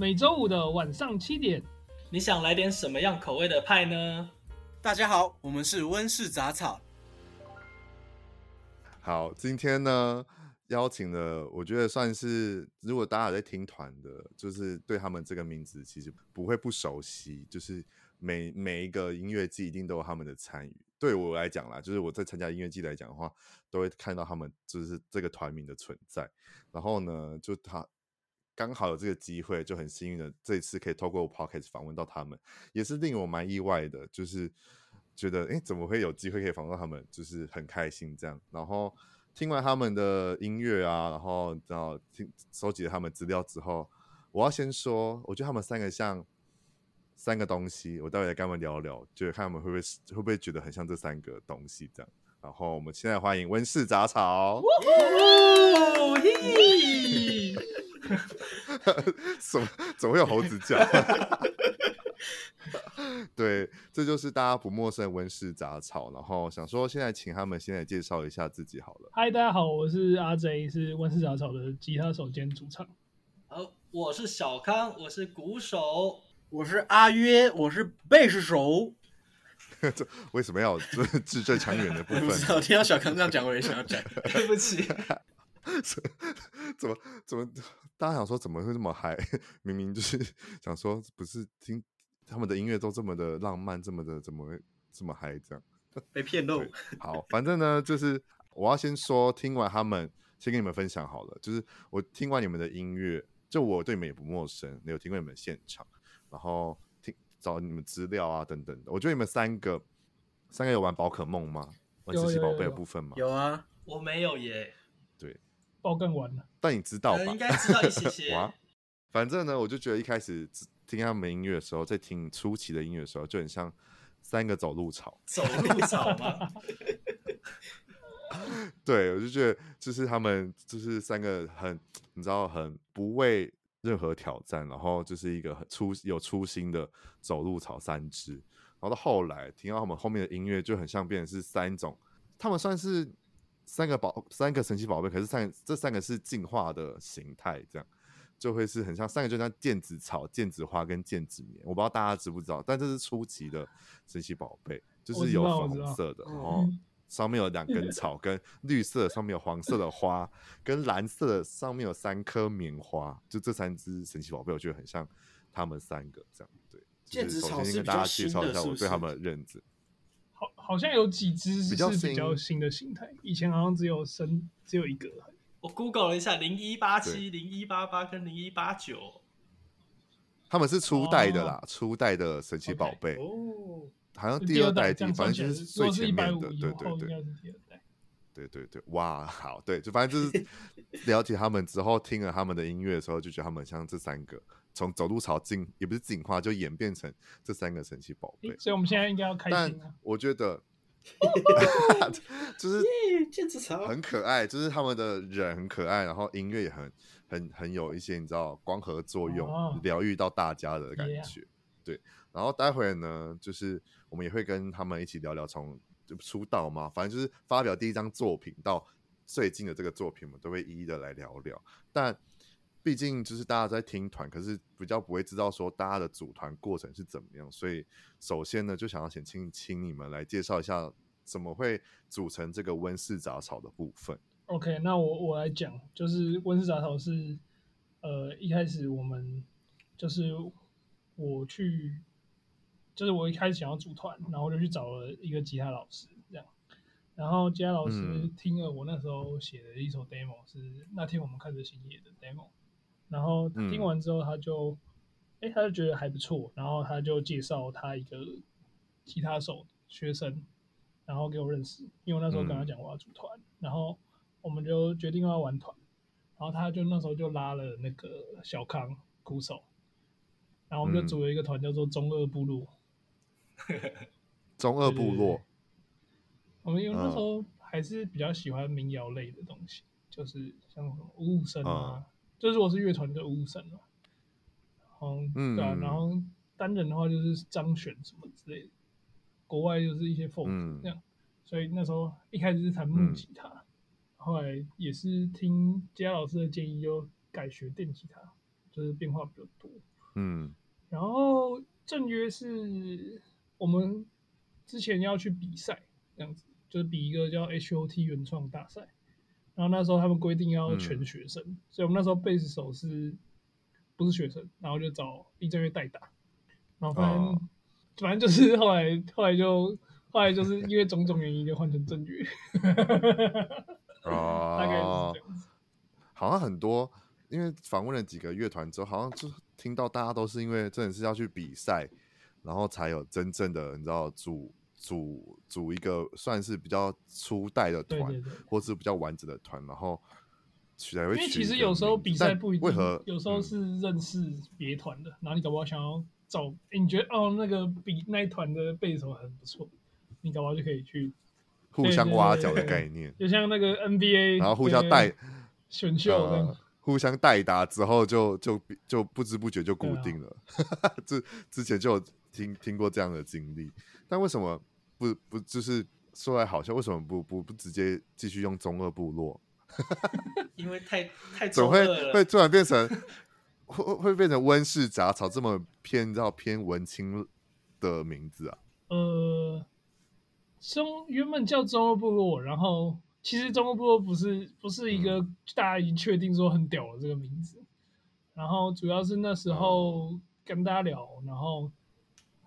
每周五的晚上七点，你想来点什么样口味的派呢？大家好，我们是温室杂草。好，今天呢邀请了，我觉得算是，如果大家有在听团的，就是对他们这个名字其实不会不熟悉，就是每每一个音乐季一定都有他们的参与。对我来讲啦，就是我在参加音乐季来讲的话，都会看到他们就是这个团名的存在。然后呢，就他刚好有这个机会，就很幸运的这一次可以透过 Podcast 访问到他们，也是令我蛮意外的，就是觉得哎，怎么会有机会可以访问到他们，就是很开心这样。然后听完他们的音乐啊，然后然后听收集了他们资料之后，我要先说，我觉得他们三个像。三个东西，我待会来跟他们聊聊，就看他们会不会会不会觉得很像这三个东西这样。然后我们现在欢迎温室杂草。怎么怎么会有猴子叫？对，这就是大家不陌生的温室杂草。然后想说，现在请他们先来介绍一下自己好了。嗨，大家好，我是阿 J，是温室杂草的吉他手兼主唱。好，我是小康，我是鼓手。我是阿约，我是贝斯手。这为什么要字字正腔圆的部分？我听到小康这样讲，我也想要讲。对不起，怎么怎么大家想说怎么会这么嗨？明明就是 想说，不是听他们的音乐都这么的浪漫，这么的怎么会这么嗨？这样 被骗漏。好，反正呢，就是我要先说，听完他们，先跟你们分享好了。就是我听完你们的音乐，就我对你们也不陌生，没有听过你们现场。然后听找你们资料啊等等的，我觉得你们三个三个有玩宝可梦吗？玩神奇宝贝的部分吗？有啊，我没有耶。对，宝更晚了。但你知道吧？应该知道一些些。哇，反正呢，我就觉得一开始听他们音乐的时候，在听初期的音乐的时候，就很像三个走路草。走路草吗？对，我就觉得就是他们就是三个很你知道很不畏。任何挑战，然后就是一个很初有初心的走路草三只，然后到后来听到他们后面的音乐，就很像变成是三种，他们算是三个宝三个神奇宝贝，可是三这三个是进化的形态，这样就会是很像三个，就像剑子草、剑子花跟剑子棉，我不知道大家知不知道，但这是初级的神奇宝贝，就是有粉红色的，然后。上面有两根草，跟绿色上面有黄色的花，跟蓝色的上面有三颗棉花，就这三只神奇宝贝，我觉得很像他们三个这样。对，就是首先跟大家介绍一下我对他们的认知。好，好像有几只是比较新的形态，以前好像只有生只有一个。我 Google 了一下，零一八七、零一八八跟零一八九，他们是初代的啦，初代的神奇宝贝。哦。好像第二代，第反正就是最前面的，对对对，对对对，哇，好，对，就反正就是 了解他们之后，听了他们的音乐的时候，就觉得他们像这三个从走路草进，也不是进化，就演变成这三个神奇宝贝。所以我们现在应该要开心。但我觉得，就是很可爱，就是他们的人很可爱，然后音乐也很很很有一些你知道光合作用，疗愈到大家的感觉，对。然后待会呢，就是我们也会跟他们一起聊聊从就出道嘛，反正就是发表第一张作品到最近的这个作品，我们都会一一的来聊聊。但毕竟就是大家在听团，可是比较不会知道说大家的组团过程是怎么样，所以首先呢，就想要先请请你们来介绍一下怎么会组成这个温室杂草的部分。OK，那我我来讲，就是温室杂草是呃一开始我们就是我去。就是我一开始想要组团，然后我就去找了一个吉他老师，这样，然后吉他老师听了我那时候写的一首 demo，是那天我们看着星野的 demo，然后听完之后他就，哎、嗯，他就觉得还不错，然后他就介绍他一个吉他手学生，然后给我认识，因为我那时候跟他讲我要组团，然后我们就决定要玩团，然后他就那时候就拉了那个小康鼓手，然后我们就组了一个团叫做中二部落。中二部落，我们因为那时候还是比较喜欢民谣类的东西，嗯、就是像什么五五声啊，嗯、就是如果是乐团就五五声嘛，然后嗯，对啊，然后单人的话就是张悬什么之类的，国外就是一些 folk 这样，嗯、所以那时候一开始是弹木吉他，嗯、后来也是听佳老师的建议，就改学电吉他，就是变化比较多。嗯，然后正约是我们之前要去比赛，这样子就是比一个叫 HOT 原创大赛。然后那时候他们规定要全学生，嗯、所以我们那时候贝斯手是不是学生，然后就找李正月代打。然后反正、哦、反正就是后来后来就后来就是因为种种原因就换成正月。哦，大概是这样子。好像很多，因为访问了几个乐团之后，好像就听到大家都是因为真的是要去比赛，然后才有真正的你知道组。组组一个算是比较初代的团，或是比较完整的团，然后取来会取。因为其实有时候比赛不一定，为何有时候是认识别团的，嗯、然后你搞不好想要找，欸、你觉得哦那个比那一团的贝斯手很不错，你搞不好就可以去互相挖角的概念，就像那个 NBA，然后互相带选秀、呃，互相代打之后就就就不知不觉就固定了。这、啊、之前就有听听过这样的经历。但为什么不不就是说来好笑？为什么不不不直接继续用中二部落？因为太太总会会突然变成会会变成温室杂草这么偏到偏文青的名字啊？呃，中原本叫中二部落，然后其实中二部落不是不是一个大家已经确定说很屌的这个名字，嗯、然后主要是那时候跟大家聊，然后。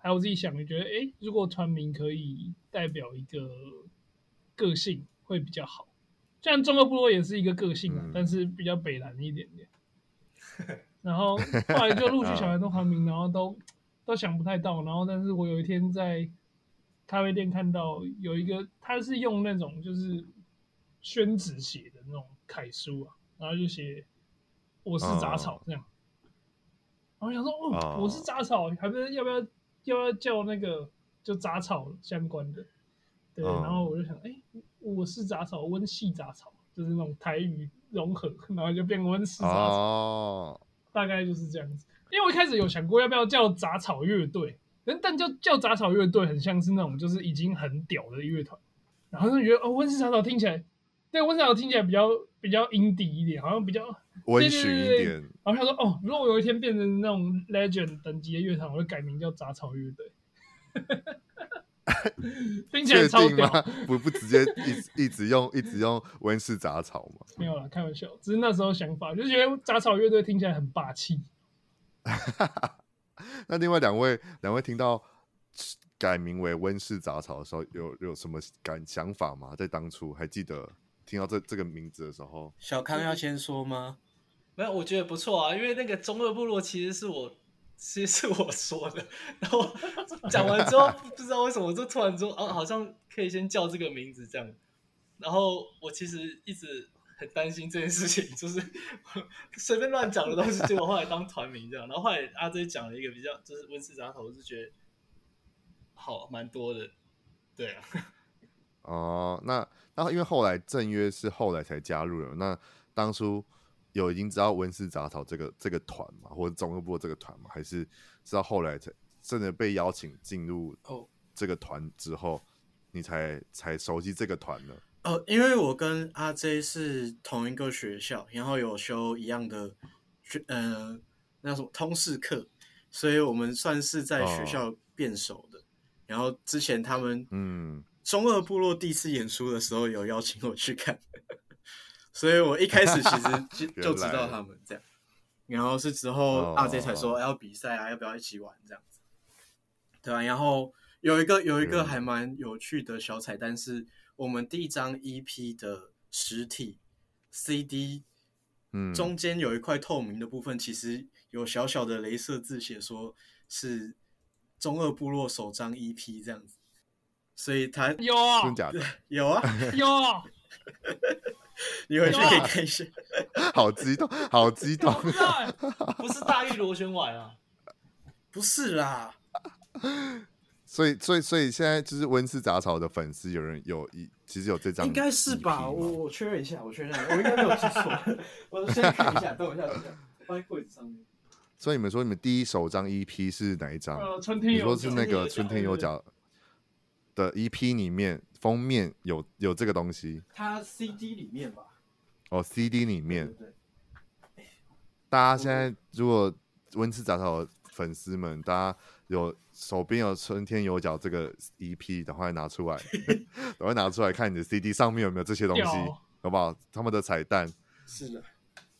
还有我自己想，就觉得，哎、欸，如果团名可以代表一个个性，会比较好。虽然中二部落也是一个个性啊，嗯、但是比较北蓝一点点。然后后来就陆续想很多团名，然后都都想不太到。然后，但是我有一天在咖啡店看到有一个，他是用那种就是宣纸写的那种楷书啊，然后就写“我是杂草”这样。哦、然后想说，哦，哦我是杂草，还不是要不要？又要叫那个就杂草相关的，对，嗯、然后我就想，哎、欸，我是杂草，温系杂草，就是那种台语融合，然后就变温室杂草，哦、大概就是这样子。因为我一开始有想过要不要叫杂草乐队，但但叫叫杂草乐队很像是那种就是已经很屌的乐团，然后就觉得哦，温室杂草听起来，对，温室杂草听起来比较比较 indie 一点，好像比较温驯一点。然后他说：“哦，如果我有一天变成那种 legend 等级的乐团，我会改名叫杂草乐队。”听起来超屌吗？不 不，直接一一直用一直用温室杂草吗？没有啦，开玩笑，只是那时候想法，就是觉得杂草乐队听起来很霸气。那另外两位两位听到改名为温室杂草的时候，有有什么感想法吗？在当初还记得听到这这个名字的时候，小康要先说吗？没有，我觉得不错啊，因为那个中二部落其实是我，其实是我说的。然后讲完之后，不知道为什么就突然说，哦，好像可以先叫这个名字这样。然后我其实一直很担心这件事情，就是 随便乱讲的东西，结果后来当团名这样。然后后来阿 J 讲了一个比较，就是温室杂头，我是觉得好蛮多的，对啊。哦，那那因为后来正约是后来才加入的，那当初。有已经知道温室杂草这个这个团嘛，或者中二部这个团嘛，还是直到后来才真的被邀请进入哦这个团之后，你才才熟悉这个团呢？哦，因为我跟阿 J 是同一个学校，然后有修一样的学呃那什么通识课，所以我们算是在学校变熟的。哦、然后之前他们嗯中二部落第一次演出的时候，有邀请我去看。所以我一开始其实 就就知道他们这样，然后是之后阿 J 才说要比赛啊，要不要一起玩这样子，对啊，然后有一个有一个还蛮有趣的小彩蛋是，我们第一张 EP 的实体 CD，嗯，中间有一块透明的部分，其实有小小的镭射字写说是中二部落首张 EP 这样子，所以他有真假的 有啊有。你回去可以看一下，好激动，好激动！不是大玉螺旋丸啊，不是啦。所以，所以，所以现在就是温室杂草的粉丝，有人有一，其实有这张，应该是吧？我我确认一下，我确认一下，我应该没有记错。我先看一下，等我一下，等一下，放在柜子上面。所以你们说，你们第一首张 EP 是哪一张？呃，春天有，你说是那个春天有脚的 EP 里面。封面有有这个东西，它 CD 里面吧？哦，CD 里面，对对对，大家现在如果温室杂草的粉丝们，大家有手边有春天有脚这个 EP 的话，拿出来，赶快拿出来看你的 CD 上面有没有这些东西，好不好？他们的彩蛋。是的，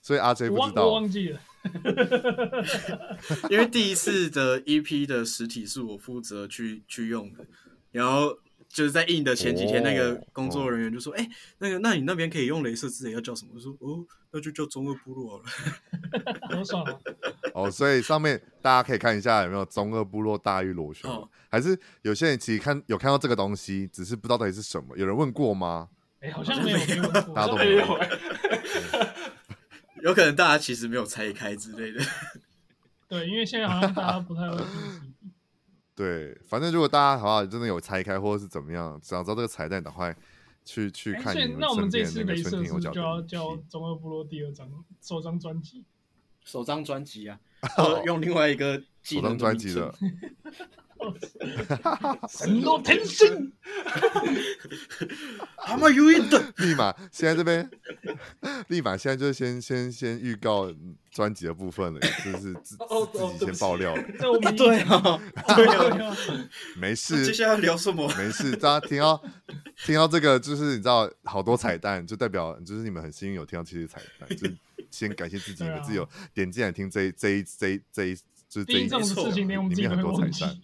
所以阿 J 不知道，我忘记了，因为第一次的 EP 的实体是我负责去去用的，然后。就是在印的前几天，那个工作人员就说：“哎、哦欸，那个，那你那边可以用镭射字，要叫什么？”我说：“哦，那就叫中二部落了。”好爽啊！哦，所以上面大家可以看一下有没有中二部落大玉螺旋，哦、还是有些人其实看有看到这个东西，只是不知道到底是什么。有人问过吗？哎、欸，好像没有，大家都没有。有可能大家其实没有拆开之类的。对，因为现在好像大家不太会。对，反正如果大家好好真的有拆开或者是怎么样，想知道这个彩蛋，赶快去去看你们那我们这次的镭射就要叫中二部落第二张首张专辑，首张专辑啊，哦、用另外一个首张专辑的。神诺天心，阿妈有一顿，立马现在这边，立马现在就先先先预告专辑的部分了，就是自 自己先爆料了。对啊，对啊，没事。接下来要聊什么？没事，大家听到听到这个，就是你知道好多彩蛋，就代表就是你们很幸运有听到这些彩蛋，就先感谢自己，你们自己有点进来听这这一这一这一就是这一这里面很多彩蛋。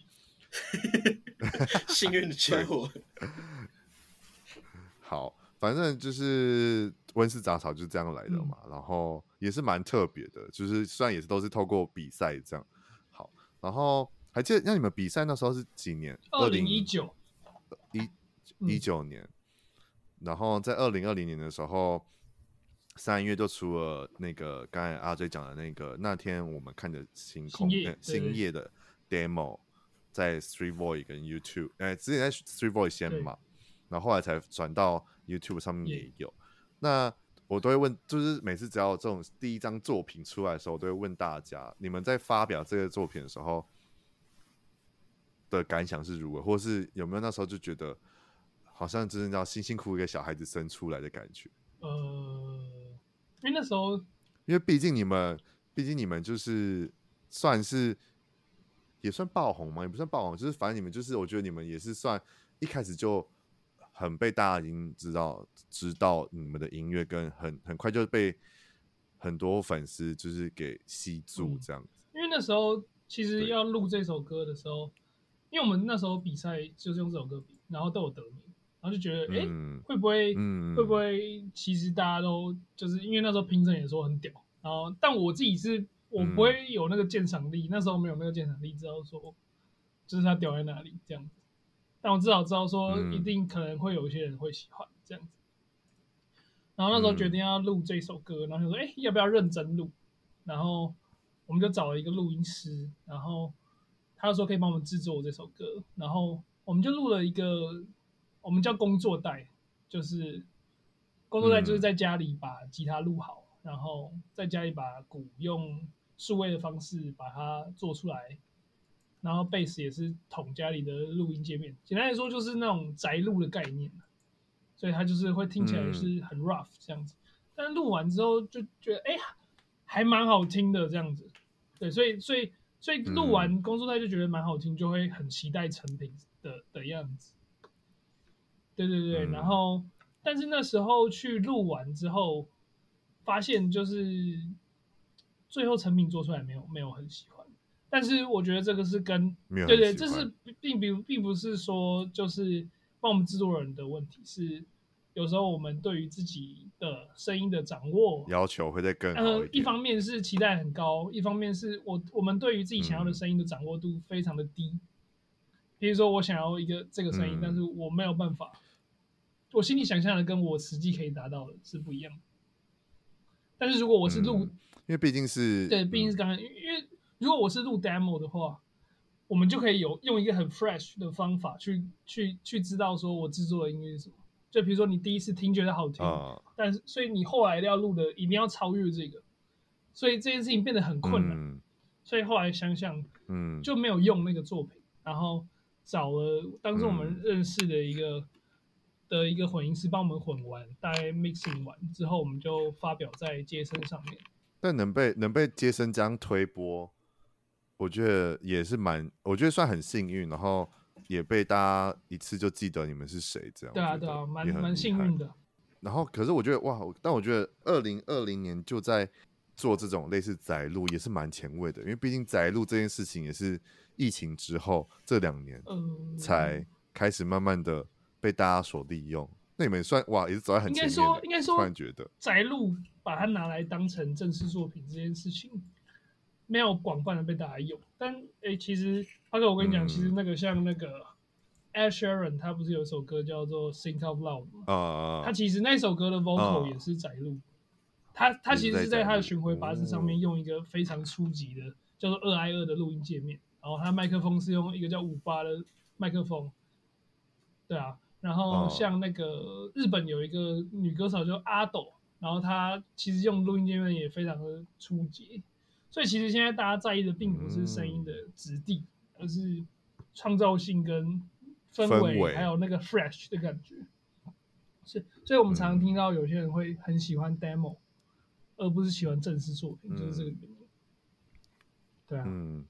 幸运的缺货。好，反正就是温室杂草就是这样来的嘛，嗯、然后也是蛮特别的，就是虽然也是都是透过比赛这样。好，然后还记得那你们比赛那时候是几年？二零一九一一九年。然后在二零二零年的时候，三月就出了那个刚才阿 J 讲的那个那天我们看的星空星夜的 demo。在 Street Voice 跟 YouTube，哎，之前在 Street Voice 先嘛，然后后来才转到 YouTube 上面也有。那我都会问，就是每次只要这种第一张作品出来的时候，我都会问大家，你们在发表这个作品的时候的感想是如何，或是有没有那时候就觉得好像真的要辛辛苦苦一个小孩子生出来的感觉？呃，因为那时候，因为毕竟你们，毕竟你们就是算是。也算爆红吗？也不算爆红，就是反正你们就是，我觉得你们也是算一开始就很被大家已经知道，知道你们的音乐，跟很很快就被很多粉丝就是给吸住这样子。嗯，因为那时候其实要录这首歌的时候，因为我们那时候比赛就是用这首歌比，然后都有得名，然后就觉得哎，嗯，会不会，嗯，会不会其实大家都就是因为那时候评审也说很屌，然后但我自己是。我不会有那个鉴赏力，嗯、那时候没有那个鉴赏力，知道说就是他屌在哪里这样子。但我至少知道说，一定可能会有一些人会喜欢这样子。然后那时候决定要录这首歌，然后就说：“哎、欸，要不要认真录？”然后我们就找了一个录音师，然后他说可以帮我们制作这首歌，然后我们就录了一个，我们叫工作带，就是工作带就是在家里把吉他录好，然后在家里把鼓用。数位的方式把它做出来，然后贝斯也是捅家里的录音界面。简单来说，就是那种宅录的概念，所以它就是会听起来是很 rough 这样子。嗯、但录完之后就觉得，哎、欸，还蛮好听的这样子。对，所以所以所以录完工作带就觉得蛮好听，就会很期待成品的的样子。对对对，嗯、然后但是那时候去录完之后，发现就是。最后成品做出来没有没有很喜欢，但是我觉得这个是跟对对，这是并并并不是说就是帮我们制作人的问题，是有时候我们对于自己的声音的掌握要求会再更好一点。呃，一方面是期待很高，一方面是我我们对于自己想要的声音的掌握度非常的低。嗯、比如说我想要一个这个声音，嗯、但是我没有办法，我心里想象的跟我实际可以达到的是不一样的。但是如果我是录、嗯因为毕竟是对，毕竟是刚刚，嗯、因为如果我是录 demo 的话，我们就可以有用一个很 fresh 的方法去去去知道说我制作的音乐是什么。就比如说你第一次听觉得好听，啊、但是所以你后来要录的一定要超越这个，所以这件事情变得很困难。嗯、所以后来想想，嗯，就没有用那个作品，然后找了当时我们认识的一个、嗯、的一个混音师帮我们混完，大概 mixing 完之后，我们就发表在街声上面。但能被能被接生这样推波，我觉得也是蛮，我觉得算很幸运，然后也被大家一次就记得你们是谁，这样。对啊，对啊，蛮蛮幸运的。然后，可是我觉得哇，但我觉得二零二零年就在做这种类似宅录，也是蛮前卫的，因为毕竟宅录这件事情也是疫情之后这两年才开始慢慢的被大家所利用。那你们算哇，也是走在很前面。应该说，应该说，突然觉得宅路把它拿来当成正式作品这件事情，没有广泛的被大家用。但哎，其实阿哥，我跟你讲，嗯、其实那个像那个 Ed Sheeran 他不是有一首歌叫做《Think Out Loud》吗？啊，他其实那首歌的 vocal 也是宅录。啊、他他其实是在他的巡回巴士上面用一个非常初级的叫做二 i 二的录音界面，然后他麦克风是用一个叫五八的麦克风。对啊。然后像那个日本有一个女歌手叫阿斗，然后她其实用录音界面也非常的初级，所以其实现在大家在意的并不是声音的质地，而是创造性跟氛围，还有那个 fresh 的感觉。是，所以我们常常听到有些人会很喜欢 demo，而不是喜欢正式作品，就是这个原因。对啊，嗯，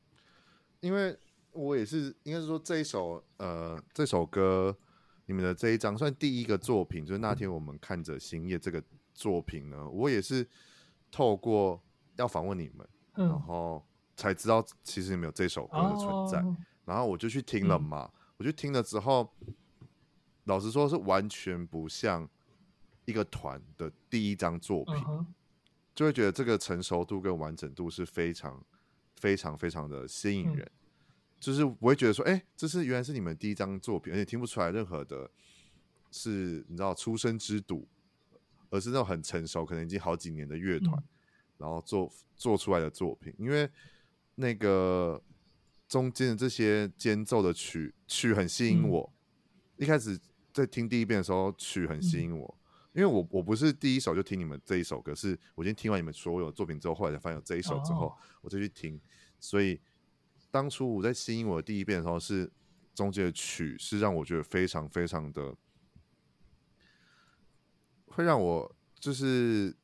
因为我也是，应该是说这一首呃这首歌。你们的这一张算第一个作品，就是那天我们看着星夜这个作品呢，我也是透过要访问你们，嗯、然后才知道其实你们有这首歌的存在，哦、然后我就去听了嘛，嗯、我就听了之后，老实说是完全不像一个团的第一张作品，嗯、就会觉得这个成熟度跟完整度是非常非常非常的吸引人。嗯就是我会觉得说，哎、欸，这是原来是你们第一张作品，而且听不出来任何的，是你知道出生之犊，而是那种很成熟，可能已经好几年的乐团，嗯、然后做做出来的作品。因为那个中间的这些间奏的曲曲很吸引我，嗯、一开始在听第一遍的时候，曲很吸引我，嗯、因为我我不是第一首就听你们这一首歌，是我先听完你们所有的作品之后，后来才发现有这一首之后，哦、我再去听，所以。当初我在吸引我的第一遍的时候，是中间的曲是让我觉得非常非常的，会让我就是，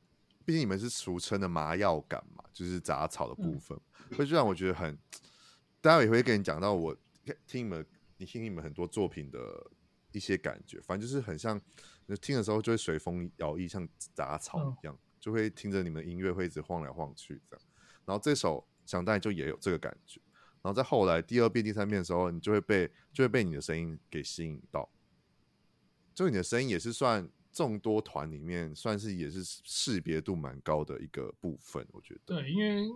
毕竟你们是俗称的麻药感嘛，就是杂草的部分，嗯、会让我觉得很，待会也会跟你讲到我听你们，你听你们很多作品的一些感觉，反正就是很像，听的时候就会随风摇曳，像杂草一样，嗯、就会听着你们的音乐会一直晃来晃去这样，然后这首想当然就也有这个感觉。然后在后来第二遍、第三遍的时候，你就会被就会被你的声音给吸引到，就你的声音也是算众多团里面算是也是识别度蛮高的一个部分，我觉得。对，因为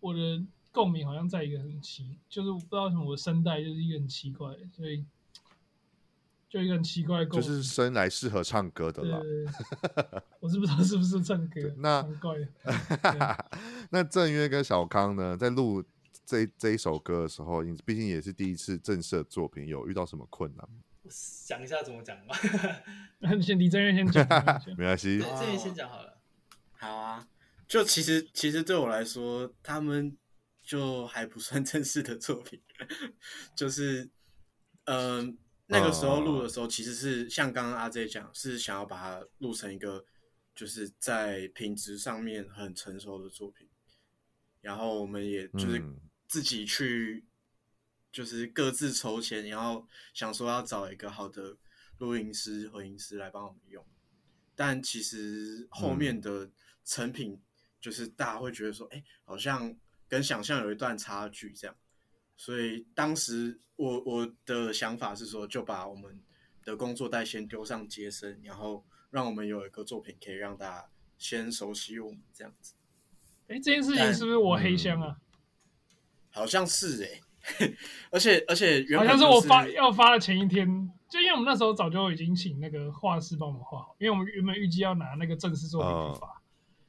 我的共鸣好像在一个很奇，就是我不知道为什么我的声带就是一个很奇怪，所以就一个很奇怪的共鸣，就是生来适合唱歌的啦。我是不知道是不是唱歌，那怪。那郑约跟小康呢，在录。这这一首歌的时候，你毕竟也是第一次正式的作品，有遇到什么困难？我想一下怎么讲吧。那你先，李正月 先讲，没关系。正月先讲好了。好啊，就其实其实对我来说，他们就还不算正式的作品，就是嗯、呃，那个时候录的时候，其实是像刚刚阿 J 讲，是想要把它录成一个，就是在品质上面很成熟的作品。然后我们也就是自己去，就是各自筹钱，然后想说要找一个好的录音师、混音师来帮我们用。但其实后面的成品，就是大家会觉得说，哎，好像跟想象有一段差距这样。所以当时我我的想法是说，就把我们的工作带先丢上街声，然后让我们有一个作品可以让大家先熟悉我们这样子。哎，这件事情是不是我黑箱啊？嗯、好像是哎、欸，而且而且原本、就是、好像是我发要发的前一天，就因为我们那时候早就已经请那个画师帮我们画好，因为我们原本预计要拿那个正式作品去发，哦、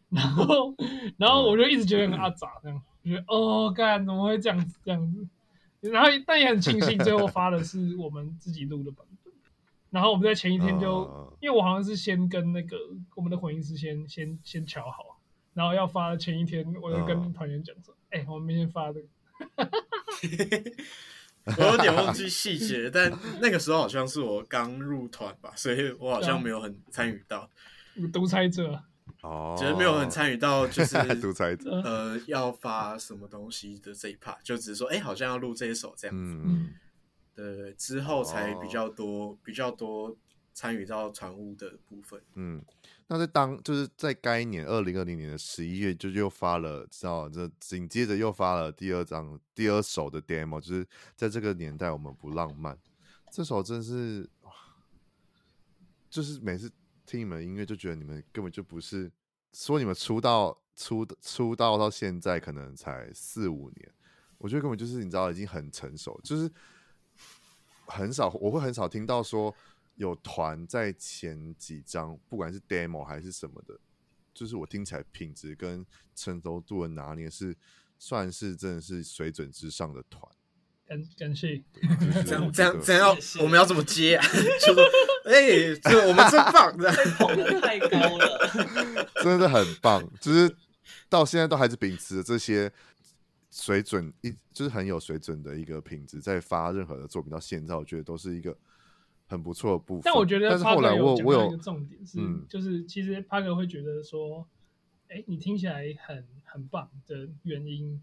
然后然后我就一直觉得很阿杂这样，嗯、觉得哦，干怎么会这样子这样子？然后但也很庆幸最后发的是我们自己录的版本，然后我们在前一天就，哦、因为我好像是先跟那个我们的混音师先先先瞧好。然后要发的前一天，我就跟团员讲说：“哎、哦欸，我们明天发的。” 我有点忘记细节，但那个时候好像是我刚入团吧，所以我好像没有很参与到。独裁者。哦，就是没有很参与到就是 独裁者呃要发什么东西的这一 part，就只是说哎、欸，好像要录这一首这样子。嗯，对，之后才比较多、哦、比较多参与到传物的部分。嗯，那在当就是在该年二零二零年的十一月，就又发了，知道这紧接着又发了第二张第二首的 demo，就是在这个年代我们不浪漫。这首真是，就是每次听你们音乐就觉得你们根本就不是说你们出道出出道到现在可能才四五年，我觉得根本就是你知道已经很成熟，就是很少我会很少听到说有团在前几张不管是 demo 还是什么的，就是我听起来品质跟成熟度的拿捏是算是真的是水准之上的团。感感谢，这样这样这样要我们要怎么接啊？就说哎、我们真棒，这样捧得太高了，真的很棒。就是到现在都还是秉持着这些水准，一就是很有水准的一个品质，在发任何的作品。到现在，我觉得都是一个很不错的部分。但我觉得，但是后来我我有一个重点是，嗯、就是其实帕克会觉得说，哎、欸，你听起来很很棒的原因。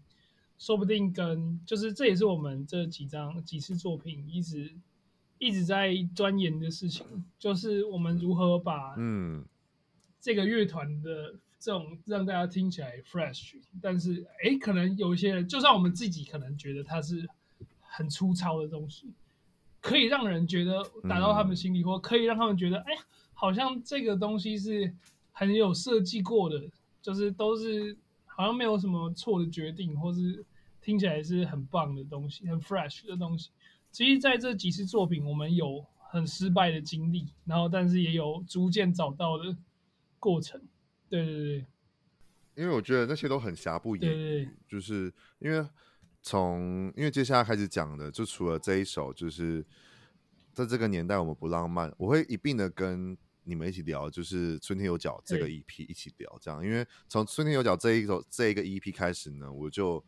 说不定跟就是这也是我们这几张几次作品一直一直在钻研的事情，就是我们如何把嗯这个乐团的这种让大家听起来 fresh，但是哎，可能有一些人就算我们自己可能觉得它是很粗糙的东西，可以让人觉得打到他们心里，或可以让他们觉得哎，好像这个东西是很有设计过的，就是都是好像没有什么错的决定，或是。听起来是很棒的东西，很 fresh 的东西。其实，在这几次作品，我们有很失败的经历，然后，但是也有逐渐找到的过程。对对对，因为我觉得那些都很瑕不掩瑜。对对对，就是因为从因为接下来开始讲的，就除了这一首，就是在这个年代我们不浪漫，我会一并的跟你们一起聊，就是《春天有脚》这个 EP 一起聊，这样。因为从《春天有脚》这一首这一个 EP 开始呢，我就。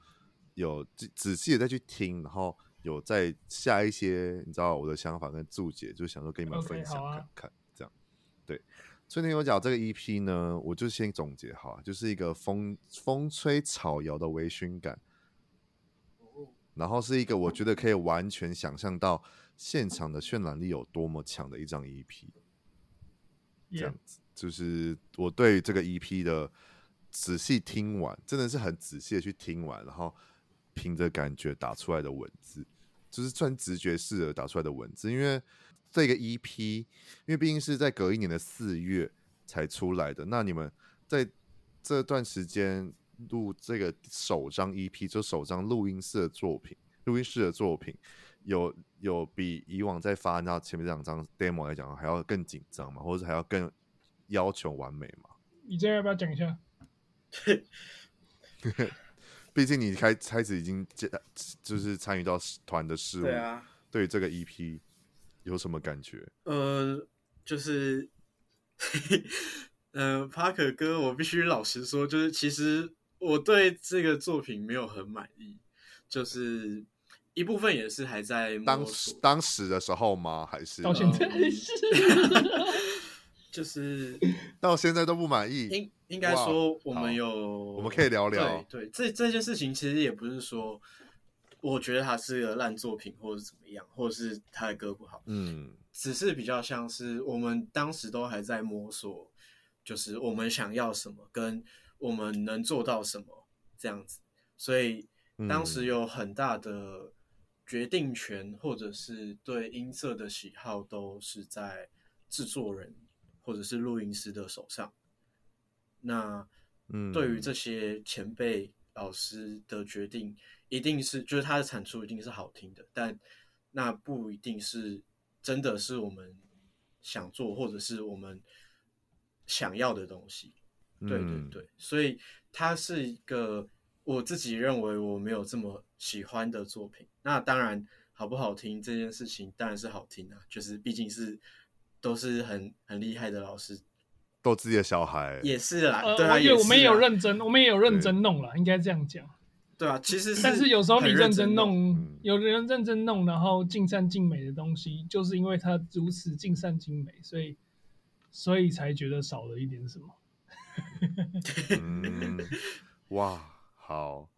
有仔仔细的再去听，然后有再下一些你知道我的想法跟注解，就想说跟你们分享看看，这样。对，春天有脚这个 EP 呢，我就先总结好，就是一个风风吹草摇的微醺感，然后是一个我觉得可以完全想象到现场的渲染力有多么强的一张 EP，这样子，就是我对这个 EP 的仔细听完，真的是很仔细的去听完，然后。凭着感觉打出来的文字，就是算直觉式的打出来的文字。因为这个 EP，因为毕竟是在隔一年的四月才出来的。那你们在这段时间录这个首张 EP，就首张录音室的作品，录音室的作品，有有比以往在发那前面两张 demo 来讲还要更紧张嘛？或者还要更要求完美嘛？你这要不要讲一下？毕竟你开开始已经就是参与到团的事务，对啊，对这个 EP 有什么感觉？呃，就是，嗯、呃，帕克哥，我必须老实说，就是其实我对这个作品没有很满意，就是一部分也是还在当时当时的时候吗？还是到现在是？就是 到现在都不满意。应应该说我们有，我们可以聊聊。对，对，这这件事情其实也不是说，我觉得它是个烂作品，或者怎么样，或者是他的歌不好。嗯，只是比较像是我们当时都还在摸索，就是我们想要什么，跟我们能做到什么这样子。所以当时有很大的决定权，或者是对音色的喜好，都是在制作人。或者是录音师的手上，那对于这些前辈老师的决定，一定是就是他的产出一定是好听的，但那不一定是真的是我们想做或者是我们想要的东西。对对对，所以它是一个我自己认为我没有这么喜欢的作品。那当然好不好听这件事情当然是好听啊，就是毕竟是。都是很很厉害的老师，都自己的小孩也是啦。呃、对啊，我们也有认真，我们也有认真弄了，应该这样讲。对啊，其实是但是有时候你认真弄，嗯、有人认真弄，然后尽善尽美的东西，就是因为他如此尽善尽美，所以所以才觉得少了一点什么。嗯，哇，好，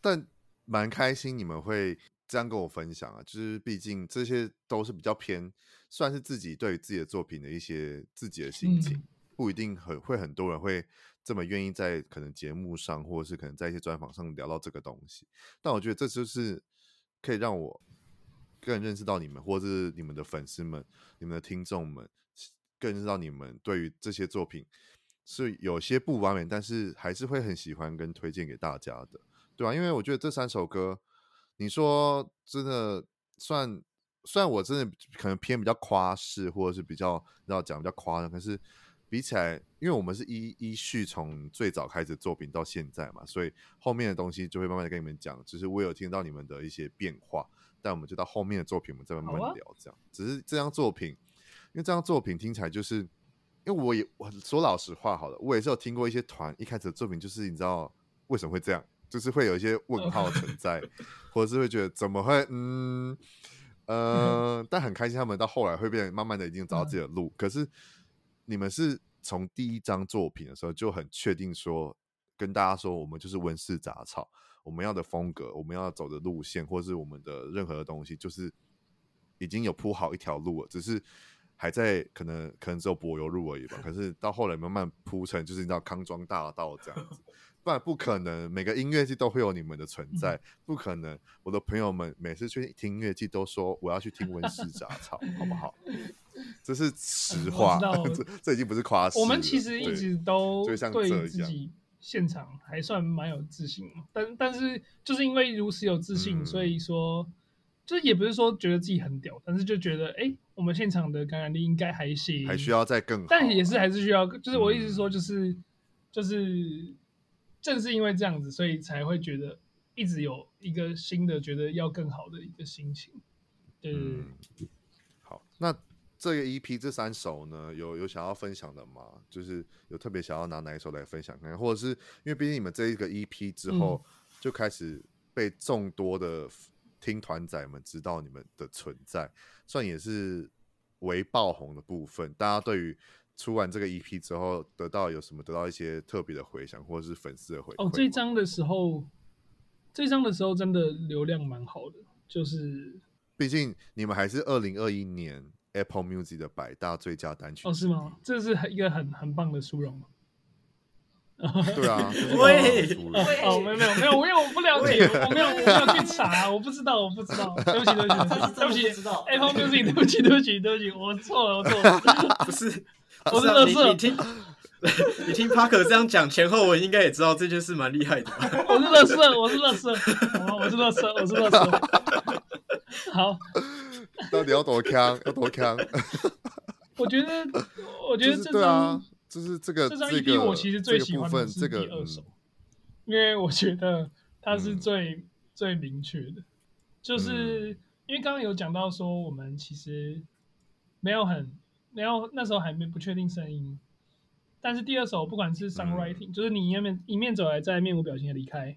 但蛮开心你们会这样跟我分享啊，就是毕竟这些都是比较偏，算是自己对于自己的作品的一些自己的心情，嗯、不一定很会很多人会这么愿意在可能节目上，或者是可能在一些专访上聊到这个东西。但我觉得这就是可以让我更认识到你们，或者是你们的粉丝们、你们的听众们。更知道你们对于这些作品是有些不完美，但是还是会很喜欢跟推荐给大家的，对吧？因为我觉得这三首歌，你说真的算，虽然我真的可能偏比较夸饰，或者是比较要讲比较夸张，可是比起来，因为我们是依依序从最早开始作品到现在嘛，所以后面的东西就会慢慢的跟你们讲。只是我有听到你们的一些变化，但我们就到后面的作品，我们再慢慢聊。这样，啊、只是这张作品。因为这张作品听起来就是，因为我也我说老实话好了，我也是有听过一些团一开始的作品，就是你知道为什么会这样，就是会有一些问号存在，或者是会觉得怎么会嗯呃，但很开心他们到后来会变，慢慢的已经找到自己的路。可是你们是从第一张作品的时候就很确定说，跟大家说我们就是温室杂草，我们要的风格，我们要走的路线，或是我们的任何的东西，就是已经有铺好一条路了，只是。还在可能可能只有柏油路而已吧，可是到后来慢慢铺成，就是你知道康庄大道这样子，不然不可能每个音乐季都会有你们的存在，不可能。我的朋友们每次去听音乐季都说我要去听温室杂草，好不好？这是实话，嗯、这这已经不是夸饰。我们其实一直都对自己现场还算蛮有自信，但但是就是因为如此有自信，嗯、所以说。就是也不是说觉得自己很屌，但是就觉得，哎、欸，我们现场的感染力应该还行，还需要再更好，但也是还是需要，就是我意思说，就是、嗯、就是正是因为这样子，所以才会觉得一直有一个新的觉得要更好的一个心情。对，嗯、好，那这个 EP 这三首呢，有有想要分享的吗？就是有特别想要拿哪一首来分享看看，或者是因为毕竟你们这一个 EP 之后就开始被众多的。听团仔们知道你们的存在，算也是微爆红的部分。大家对于出完这个 EP 之后，得到有什么？得到一些特别的回响，或者是粉丝的回馈？哦，这张的时候，这张的时候真的流量蛮好的，就是毕竟你们还是二零二一年 Apple Music 的百大最佳单曲。哦，是吗？这是一个很很棒的殊荣。对啊，喂，哦，没有没有没有，因为我不了解，我没有我没有去查，我不知道，我不知道，对不起对不起对不起，Apple Music，对不起对不起对不起，我错了我错了，不是，我是乐色，你听，你听 Parker 这样讲前后文，应该也知道这件事蛮厉害的。我是乐色，我是乐色，我是乐色，我是乐色。好，到底要多强？要多强？我觉得，我觉得这张。就是这个这张 EP，我其实最喜欢的是第二首，因为我觉得它是最最明确的，就是因为刚刚有讲到说我们其实没有很没有那时候还没不确定声音，但是第二首不管是 songwriting，就是你一面一面走来在面无表情的离开，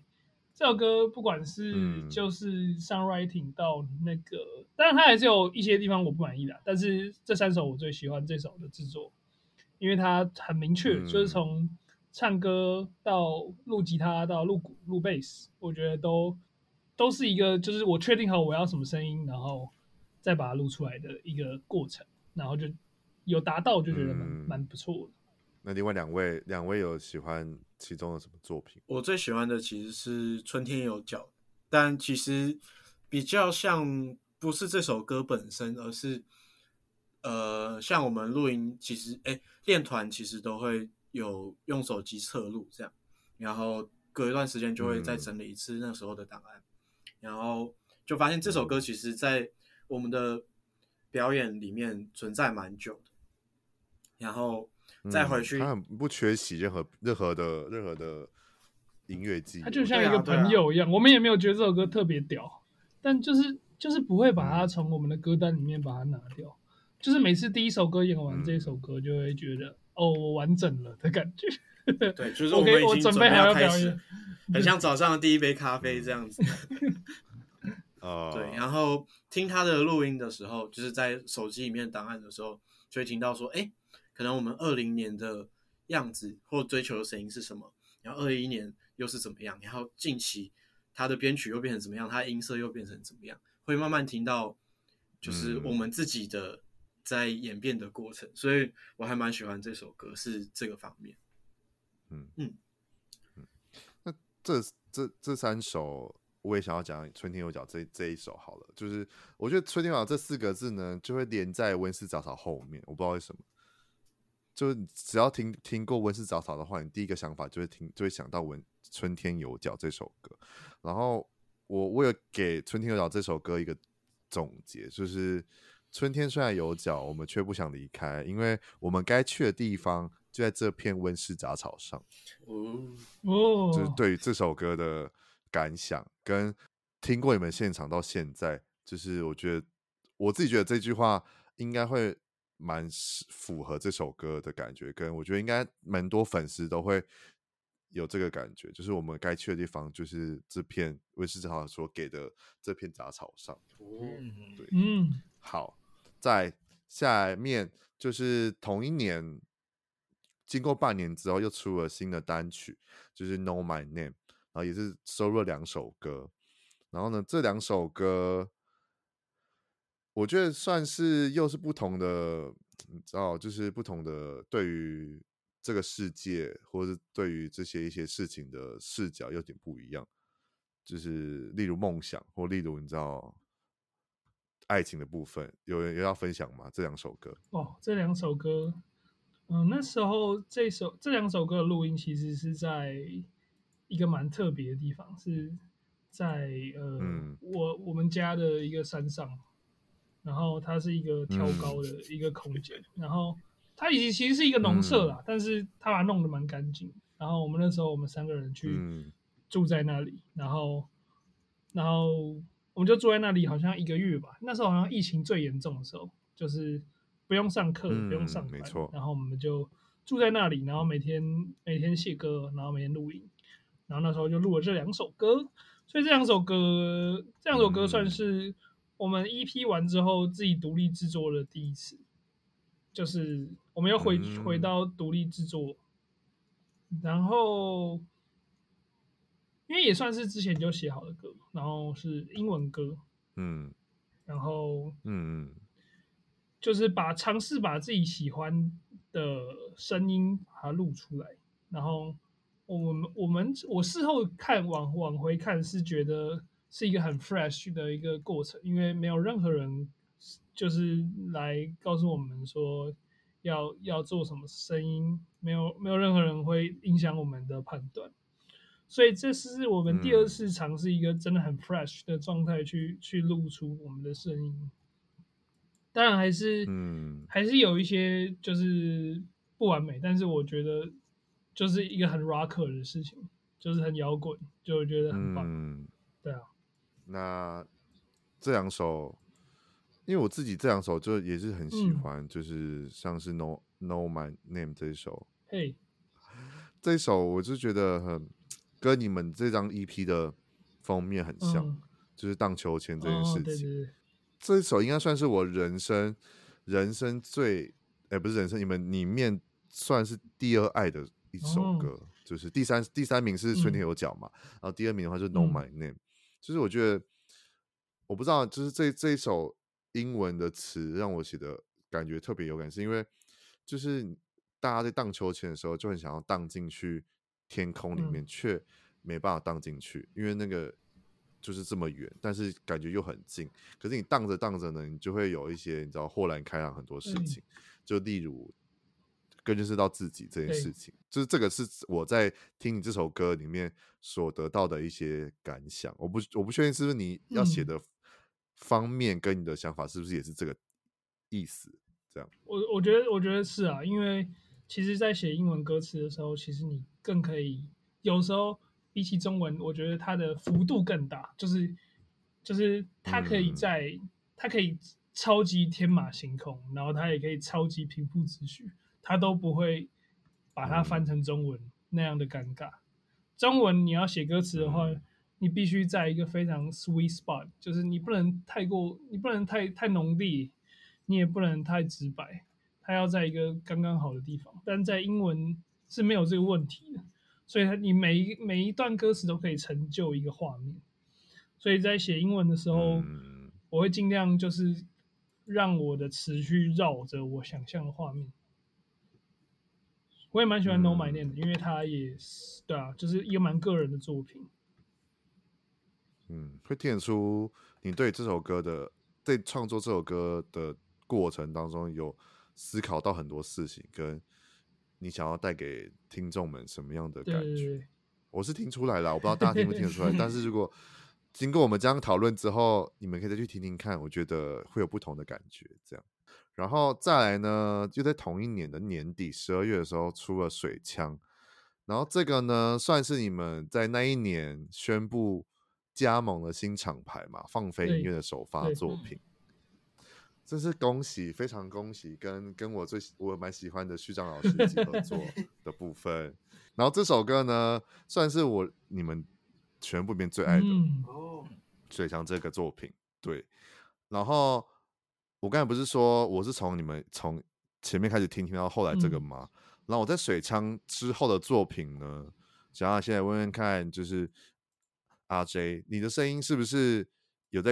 这首歌不管是就是 songwriting 到那个，当然它还是有一些地方我不满意的，但是这三首我最喜欢这首的制作。因为它很明确，嗯、就是从唱歌到录吉他到录鼓、录贝斯，我觉得都都是一个，就是我确定好我要什么声音，然后再把它录出来的一个过程，然后就有达到，就觉得蛮、嗯、蛮不错的。那另外两位，两位有喜欢其中的什么作品？我最喜欢的其实是《春天有脚》，但其实比较像不是这首歌本身，而是。呃，像我们录音，其实哎，练团其实都会有用手机测录这样，然后隔一段时间就会再整理一次那时候的档案，嗯、然后就发现这首歌其实在我们的表演里面存在蛮久的，然后再回去，他很不缺席任何任何的任何的音乐祭，他就像一个朋友一样，啊啊、我们也没有觉得这首歌特别屌，但就是就是不会把它从我们的歌单里面把它拿掉。就是每次第一首歌演完这首歌，就会觉得、嗯、哦，我完整了的感觉。对，就是我们已经准备好要表演，很像早上的第一杯咖啡这样子。哦，对，然后听他的录音的时候，就是在手机里面档案的时候，就会听到说，哎，可能我们二零年的样子或追求的声音是什么，然后二一年又是怎么样，然后近期他的编曲又变成怎么样，他的音色又变成怎么样，会慢慢听到，就是我们自己的在演变的过程，嗯、所以我还蛮喜欢这首歌，是这个方面。嗯嗯嗯，那这这这三首。我也想要讲《春天有脚》这这一首好了，就是我觉得“春天有脚”这四个字呢，就会连在温室杂草后面。我不知道为什么，就是只要听听过温室杂草的话，你第一个想法就会听，就会想到《温春天有脚》这首歌。然后我我有给《春天有脚》这首歌一个总结，就是春天虽然有脚，我们却不想离开，因为我们该去的地方就在这片温室杂草上。哦，就是对于这首歌的。感想跟听过你们现场到现在，就是我觉得我自己觉得这句话应该会蛮符合这首歌的感觉，跟我觉得应该蛮多粉丝都会有这个感觉，就是我们该去的地方就是这片温室杂草所给的这片杂草上。哦，对，嗯，好，在下面就是同一年，经过半年之后又出了新的单曲，就是 Know My Name。然后也是收录了两首歌，然后呢，这两首歌，我觉得算是又是不同的，你知道，就是不同的对于这个世界，或者是对于这些一些事情的视角有点不一样。就是例如梦想，或例如你知道爱情的部分，有人有要分享吗？这两首歌哦，这两首歌，嗯，那时候这首这两首歌的录音其实是在。一个蛮特别的地方是在呃，嗯、我我们家的一个山上，然后它是一个挑高的一个空间，嗯、然后它已经其实是一个农舍啦，嗯、但是它把它弄得蛮干净。然后我们那时候我们三个人去住在那里，嗯、然后然后我们就住在那里好像一个月吧。那时候好像疫情最严重的时候，就是不用上课，嗯、不用上班，没错。然后我们就住在那里，然后每天每天写歌，然后每天录音。然后那时候就录了这两首歌，所以这两首歌，这两首歌算是我们 EP 完之后自己独立制作的第一次，就是我们又回、嗯、回到独立制作，然后因为也算是之前就写好的歌，然后是英文歌，嗯，然后嗯，就是把尝试把自己喜欢的声音把它录出来，然后。我们我们我事后看往往回看是觉得是一个很 fresh 的一个过程，因为没有任何人就是来告诉我们说要要做什么声音，没有没有任何人会影响我们的判断，所以这是我们第二次尝试一个真的很 fresh 的状态去、嗯、去露出我们的声音，当然还是嗯还是有一些就是不完美，但是我觉得。就是一个很 rocker 的事情，就是很摇滚，就我觉得很棒。嗯，对啊。那这两首，因为我自己这两首就也是很喜欢，嗯、就是像是 Know Know My Name 这一首。嘿，这一首我就觉得很跟你们这张 EP 的封面很像，嗯、就是荡秋千这件事情。哦、对对对，这一首应该算是我人生人生最，哎、欸，不是人生，你们里面算是第二爱的。一首歌，哦、就是第三第三名是春天有脚嘛，嗯、然后第二名的话就是 Know My Name，、嗯、就是我觉得我不知道，就是这这一首英文的词让我写的感觉特别有感，是因为就是大家在荡秋千的时候就很想要荡进去天空里面，却、嗯、没办法荡进去，因为那个就是这么远，但是感觉又很近。可是你荡着荡着呢，你就会有一些你知道豁然开朗很多事情，嗯、就例如。更认识到自己这件事情，就是这个是我在听你这首歌里面所得到的一些感想。我不我不确定是不是你要写的方面跟你的想法是不是也是这个意思？这样，我我觉得我觉得是啊，因为其实，在写英文歌词的时候，其实你更可以有时候比起中文，我觉得它的幅度更大，就是就是它可以在、嗯、它可以超级天马行空，然后它也可以超级平铺直叙。它都不会把它翻成中文那样的尴尬。中文你要写歌词的话，你必须在一个非常 sweet spot，就是你不能太过，你不能太太浓烈，你也不能太直白，它要在一个刚刚好的地方。但在英文是没有这个问题的，所以你每一每一段歌词都可以成就一个画面。所以在写英文的时候，嗯、我会尽量就是让我的词去绕着我想象的画面。我也蛮喜欢 Know My Name 的，嗯、因为它也是对啊，就是一个蛮个人的作品。嗯，会听得出你对这首歌的，在创作这首歌的过程当中，有思考到很多事情，跟你想要带给听众们什么样的感觉？我是听出来了，我不知道大家听不听得出来。但是如果 经过我们这样讨论之后，你们可以再去听听看，我觉得会有不同的感觉。这样，然后再来呢，就在同一年的年底十二月的时候出了水枪，然后这个呢，算是你们在那一年宣布。加盟了新厂牌嘛，放飞音乐的首发作品，真是恭喜，非常恭喜！跟跟我最我蛮喜欢的旭章老师一起合作 的部分。然后这首歌呢，算是我你们全部里面最爱的哦，水枪这个作品。对，然后我刚才不是说我是从你们从前面开始听听到后来这个吗？嗯、然后我在水枪之后的作品呢，想要现在问问看，就是。阿 J，你的声音是不是有在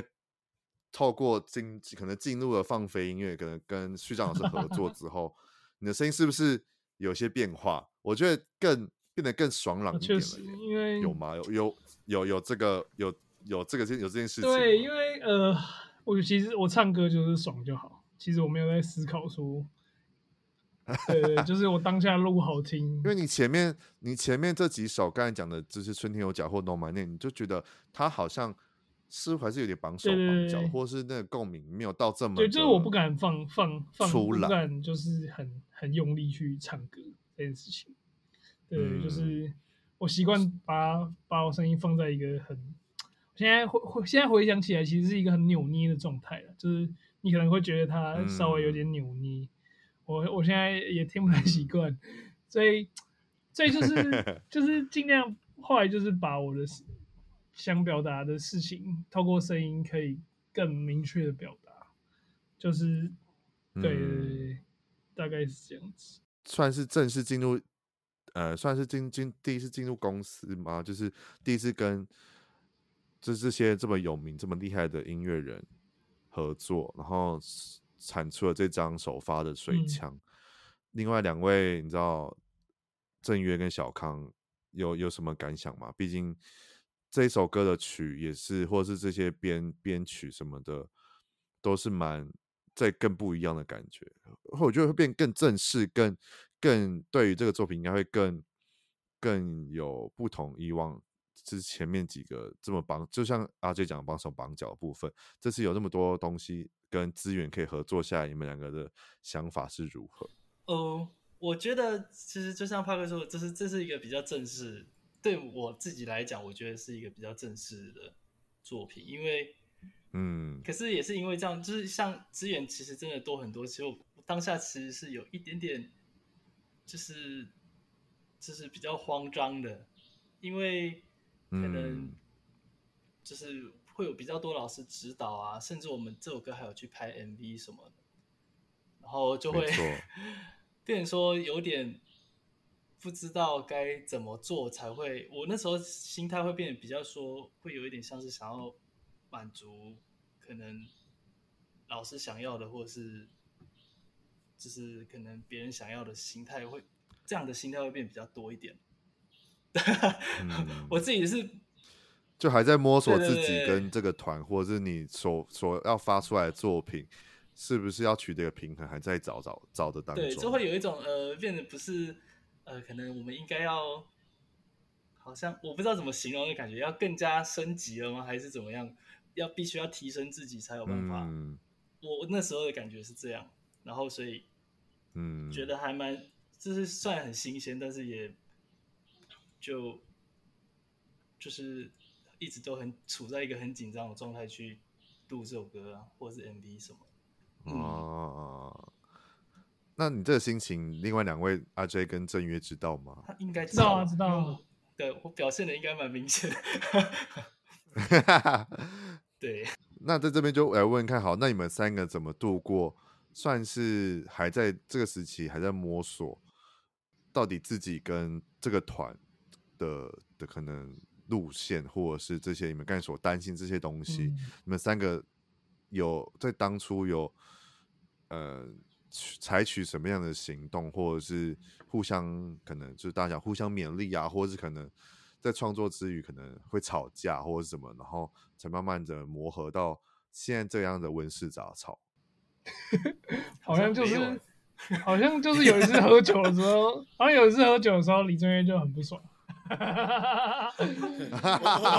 透过进可能进入了放飞音乐，可能跟序章老师合作之后，你的声音是不是有些变化？我觉得更变得更爽朗一点了。因为有吗？有有有有这个有有这个有这件事情。对，因为呃，我其实我唱歌就是爽就好，其实我没有在思考说。对，对，就是我当下录好听，因为你前面你前面这几首刚才讲的，就是春天有假或 Know My Name，你就觉得它好像似乎还是有点绑手绑脚，或是那个共鸣没有到这么。对，就是我不敢放放放出来，不敢就是很很用力去唱歌这件事情。对，嗯、就是我习惯把把我声音放在一个很，现在回现在回想起来，其实是一个很扭捏的状态了，就是你可能会觉得它稍微有点扭捏。嗯我我现在也听不太习惯，所以所以就是 就是尽量后来就是把我的想表达的事情透过声音可以更明确的表达，就是对，大概是这样子。算是正式进入，呃，算是进进第一次进入公司吗？就是第一次跟就这些这么有名、这么厉害的音乐人合作，然后。产出了这张首发的水枪，嗯、另外两位你知道郑约跟小康有有什么感想吗？毕竟这一首歌的曲也是，或者是这些编编曲什么的，都是蛮在更不一样的感觉。我觉得会变更正式，更更对于这个作品应该会更更有不同以往之前面几个这么绑，就像阿 J 讲绑手绑脚的部分，这次有那么多东西。跟资源可以合作下来，你们两个的想法是如何？呃，我觉得其实就像帕克说的，这是这是一个比较正式，对我自己来讲，我觉得是一个比较正式的作品，因为，嗯，可是也是因为这样，就是像资源其实真的多很多，其实我当下其实是有一点点，就是就是比较慌张的，因为可能就是。嗯会有比较多老师指导啊，甚至我们这首歌还有去拍 MV 什么的，然后就会错 变成说有点不知道该怎么做才会。我那时候心态会变得比较说，会有一点像是想要满足可能老师想要的，或者是就是可能别人想要的心态会这样的心态会变得比较多一点。嗯、我自己是。就还在摸索自己跟这个团，或者是你所所要发出来的作品，是不是要取得一个平衡，还在找找找的当中。对，就会有一种呃，变得不是呃，可能我们应该要，好像我不知道怎么形容的感觉，要更加升级了吗？还是怎么样？要必须要提升自己才有办法。嗯，我那时候的感觉是这样，然后所以嗯，觉得还蛮，就是算很新鲜，但是也就就是。一直都很处在一个很紧张的状态去录这首歌啊，或者是 MV 什么。哦，那你这个心情，另外两位阿 J 跟郑约知道吗？他应该知道啊，知道啊。对，我表现的应该蛮明显的。对。那在这边就来问问看，好，那你们三个怎么度过？算是还在这个时期还在摸索。到底自己跟这个团的的可能路线，或者是这些你们刚才所担心这些东西，嗯、你们三个有在当初有呃采取什么样的行动，或者是互相可能就是大家互相勉励啊，或者是可能在创作之余可能会吵架或者是什么，然后才慢慢的磨合到现在这样的温室杂草。好像就是。好像就是有一次喝酒的时候，好像有一次喝酒的时候，李正渊就很不爽，他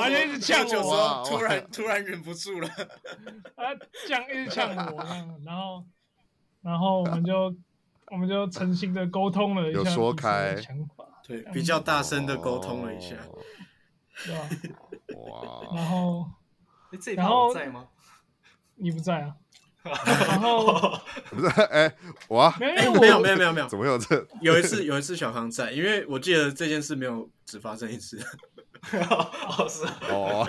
就一直呛我，突然突然忍不住了，他呛一直呛我，然后然后我们就 我们就诚心的沟通了一下，有说开想法，对，比较大声的沟通了一下，对吧？哇，然后然后在吗？你不在啊？然后不是哎、欸，我没有没有没有没有没有，没有怎么有这？有一次有一次小康在，因为我记得这件事没有只发生一次。哦是哦，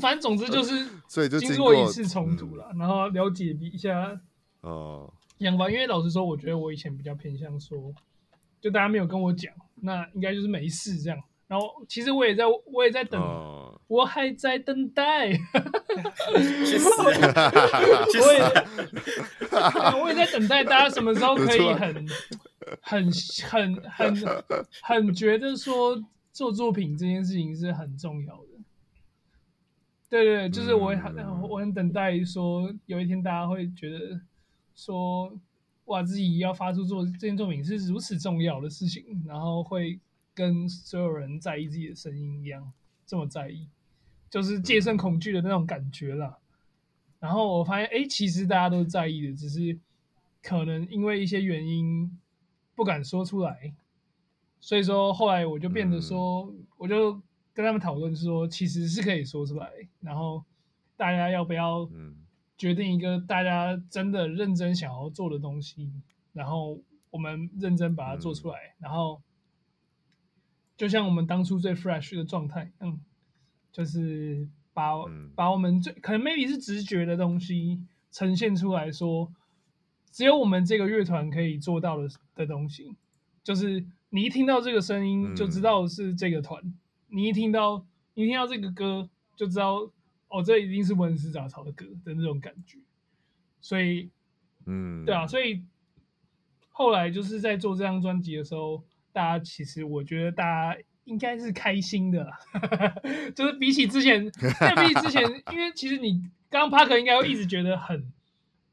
反正总之就是，所以就经过一次冲突了，然后了解一下哦想法。因为老实说，我觉得我以前比较偏向说，就大家没有跟我讲，那应该就是没事这样。然后其实我也在，我也在等，哦、我还在等待。去死！我也，我也在等待大家什么时候可以很、很、很、很、很觉得说做作品这件事情是很重要的。对对，就是我很、嗯、我很等待说有一天大家会觉得说，哇，自己要发出做这件作品是如此重要的事情，然后会。跟所有人在意自己的声音一样，这么在意，就是戒慎恐惧的那种感觉啦。然后我发现，哎，其实大家都在意的，只是可能因为一些原因不敢说出来。所以说，后来我就变得说，我就跟他们讨论说，其实是可以说出来。然后大家要不要决定一个大家真的认真想要做的东西，然后我们认真把它做出来，然后。就像我们当初最 fresh 的状态，嗯，就是把、嗯、把我们最可能 maybe 是直觉的东西呈现出来说，只有我们这个乐团可以做到的的东西，就是你一听到这个声音就知道是这个团，嗯、你一听到你一听到这个歌就知道哦，这一定是温室杂草的歌的那种感觉，所以，嗯，对啊，所以后来就是在做这张专辑的时候。大家其实，我觉得大家应该是开心的啦，就是比起之前，在比起之前，因为其实你刚刚帕克应该会一直觉得很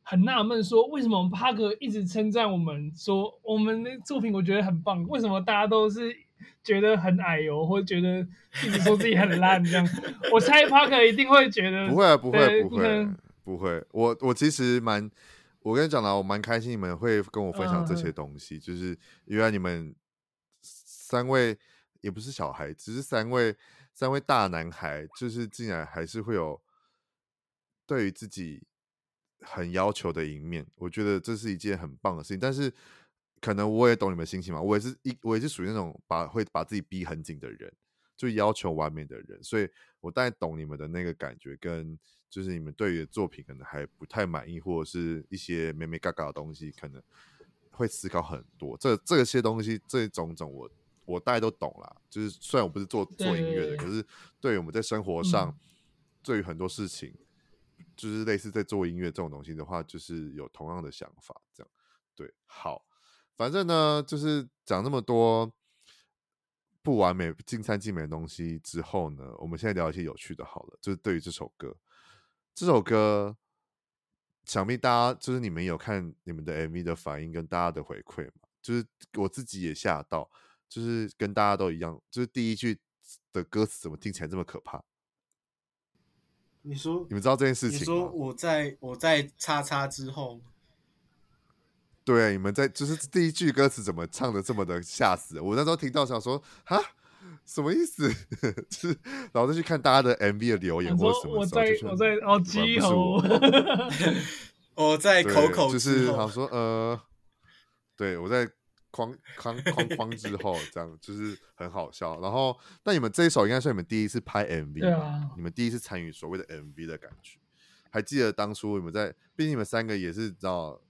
很纳闷，说为什么我们帕克一直称赞我们，说我们的作品我觉得很棒，为什么大家都是 觉得很矮油，或者觉得一直说自己很烂这样？我猜帕克一定会觉得不会啊，不会，不会，不会。我我其实蛮，我跟你讲啦，我蛮开心你们会跟我分享这些东西，嗯、就是因为你们。三位也不是小孩，只是三位三位大男孩，就是竟然还是会有对于自己很要求的一面。我觉得这是一件很棒的事情。但是可能我也懂你们心情嘛，我也是一我也是属于那种把会把自己逼很紧的人，就要求完美的人。所以我大概懂你们的那个感觉，跟就是你们对于作品可能还不太满意，或者是一些美美嘎嘎的东西，可能会思考很多。这这些东西，这种种我。我大概都懂啦，就是虽然我不是做做音乐的，可是对于我们在生活上，嗯、对于很多事情，就是类似在做音乐这种东西的话，就是有同样的想法，这样对。好，反正呢，就是讲那么多不完美、尽善尽美的东西之后呢，我们现在聊一些有趣的，好了，就是对于这首歌，这首歌，想必大家就是你们有看你们的 MV 的反应跟大家的回馈嘛，就是我自己也吓到。就是跟大家都一样，就是第一句的歌词怎么听起来这么可怕？你说你们知道这件事情？你说我在我在叉叉之后，对，你们在就是第一句歌词怎么唱的这么的吓死？我那时候听到想说哈，什么意思？就是然后再去看大家的 MV 的留言或什么我在我在哦，鸡吼，我在 口口就是好说呃，对我在。框框框框之后，这样就是很好笑。然后，那你们这一首应该是你们第一次拍 MV，对啊，你们第一次参与所谓的 MV 的感觉。还记得当初你们在，毕竟你们三个也是知道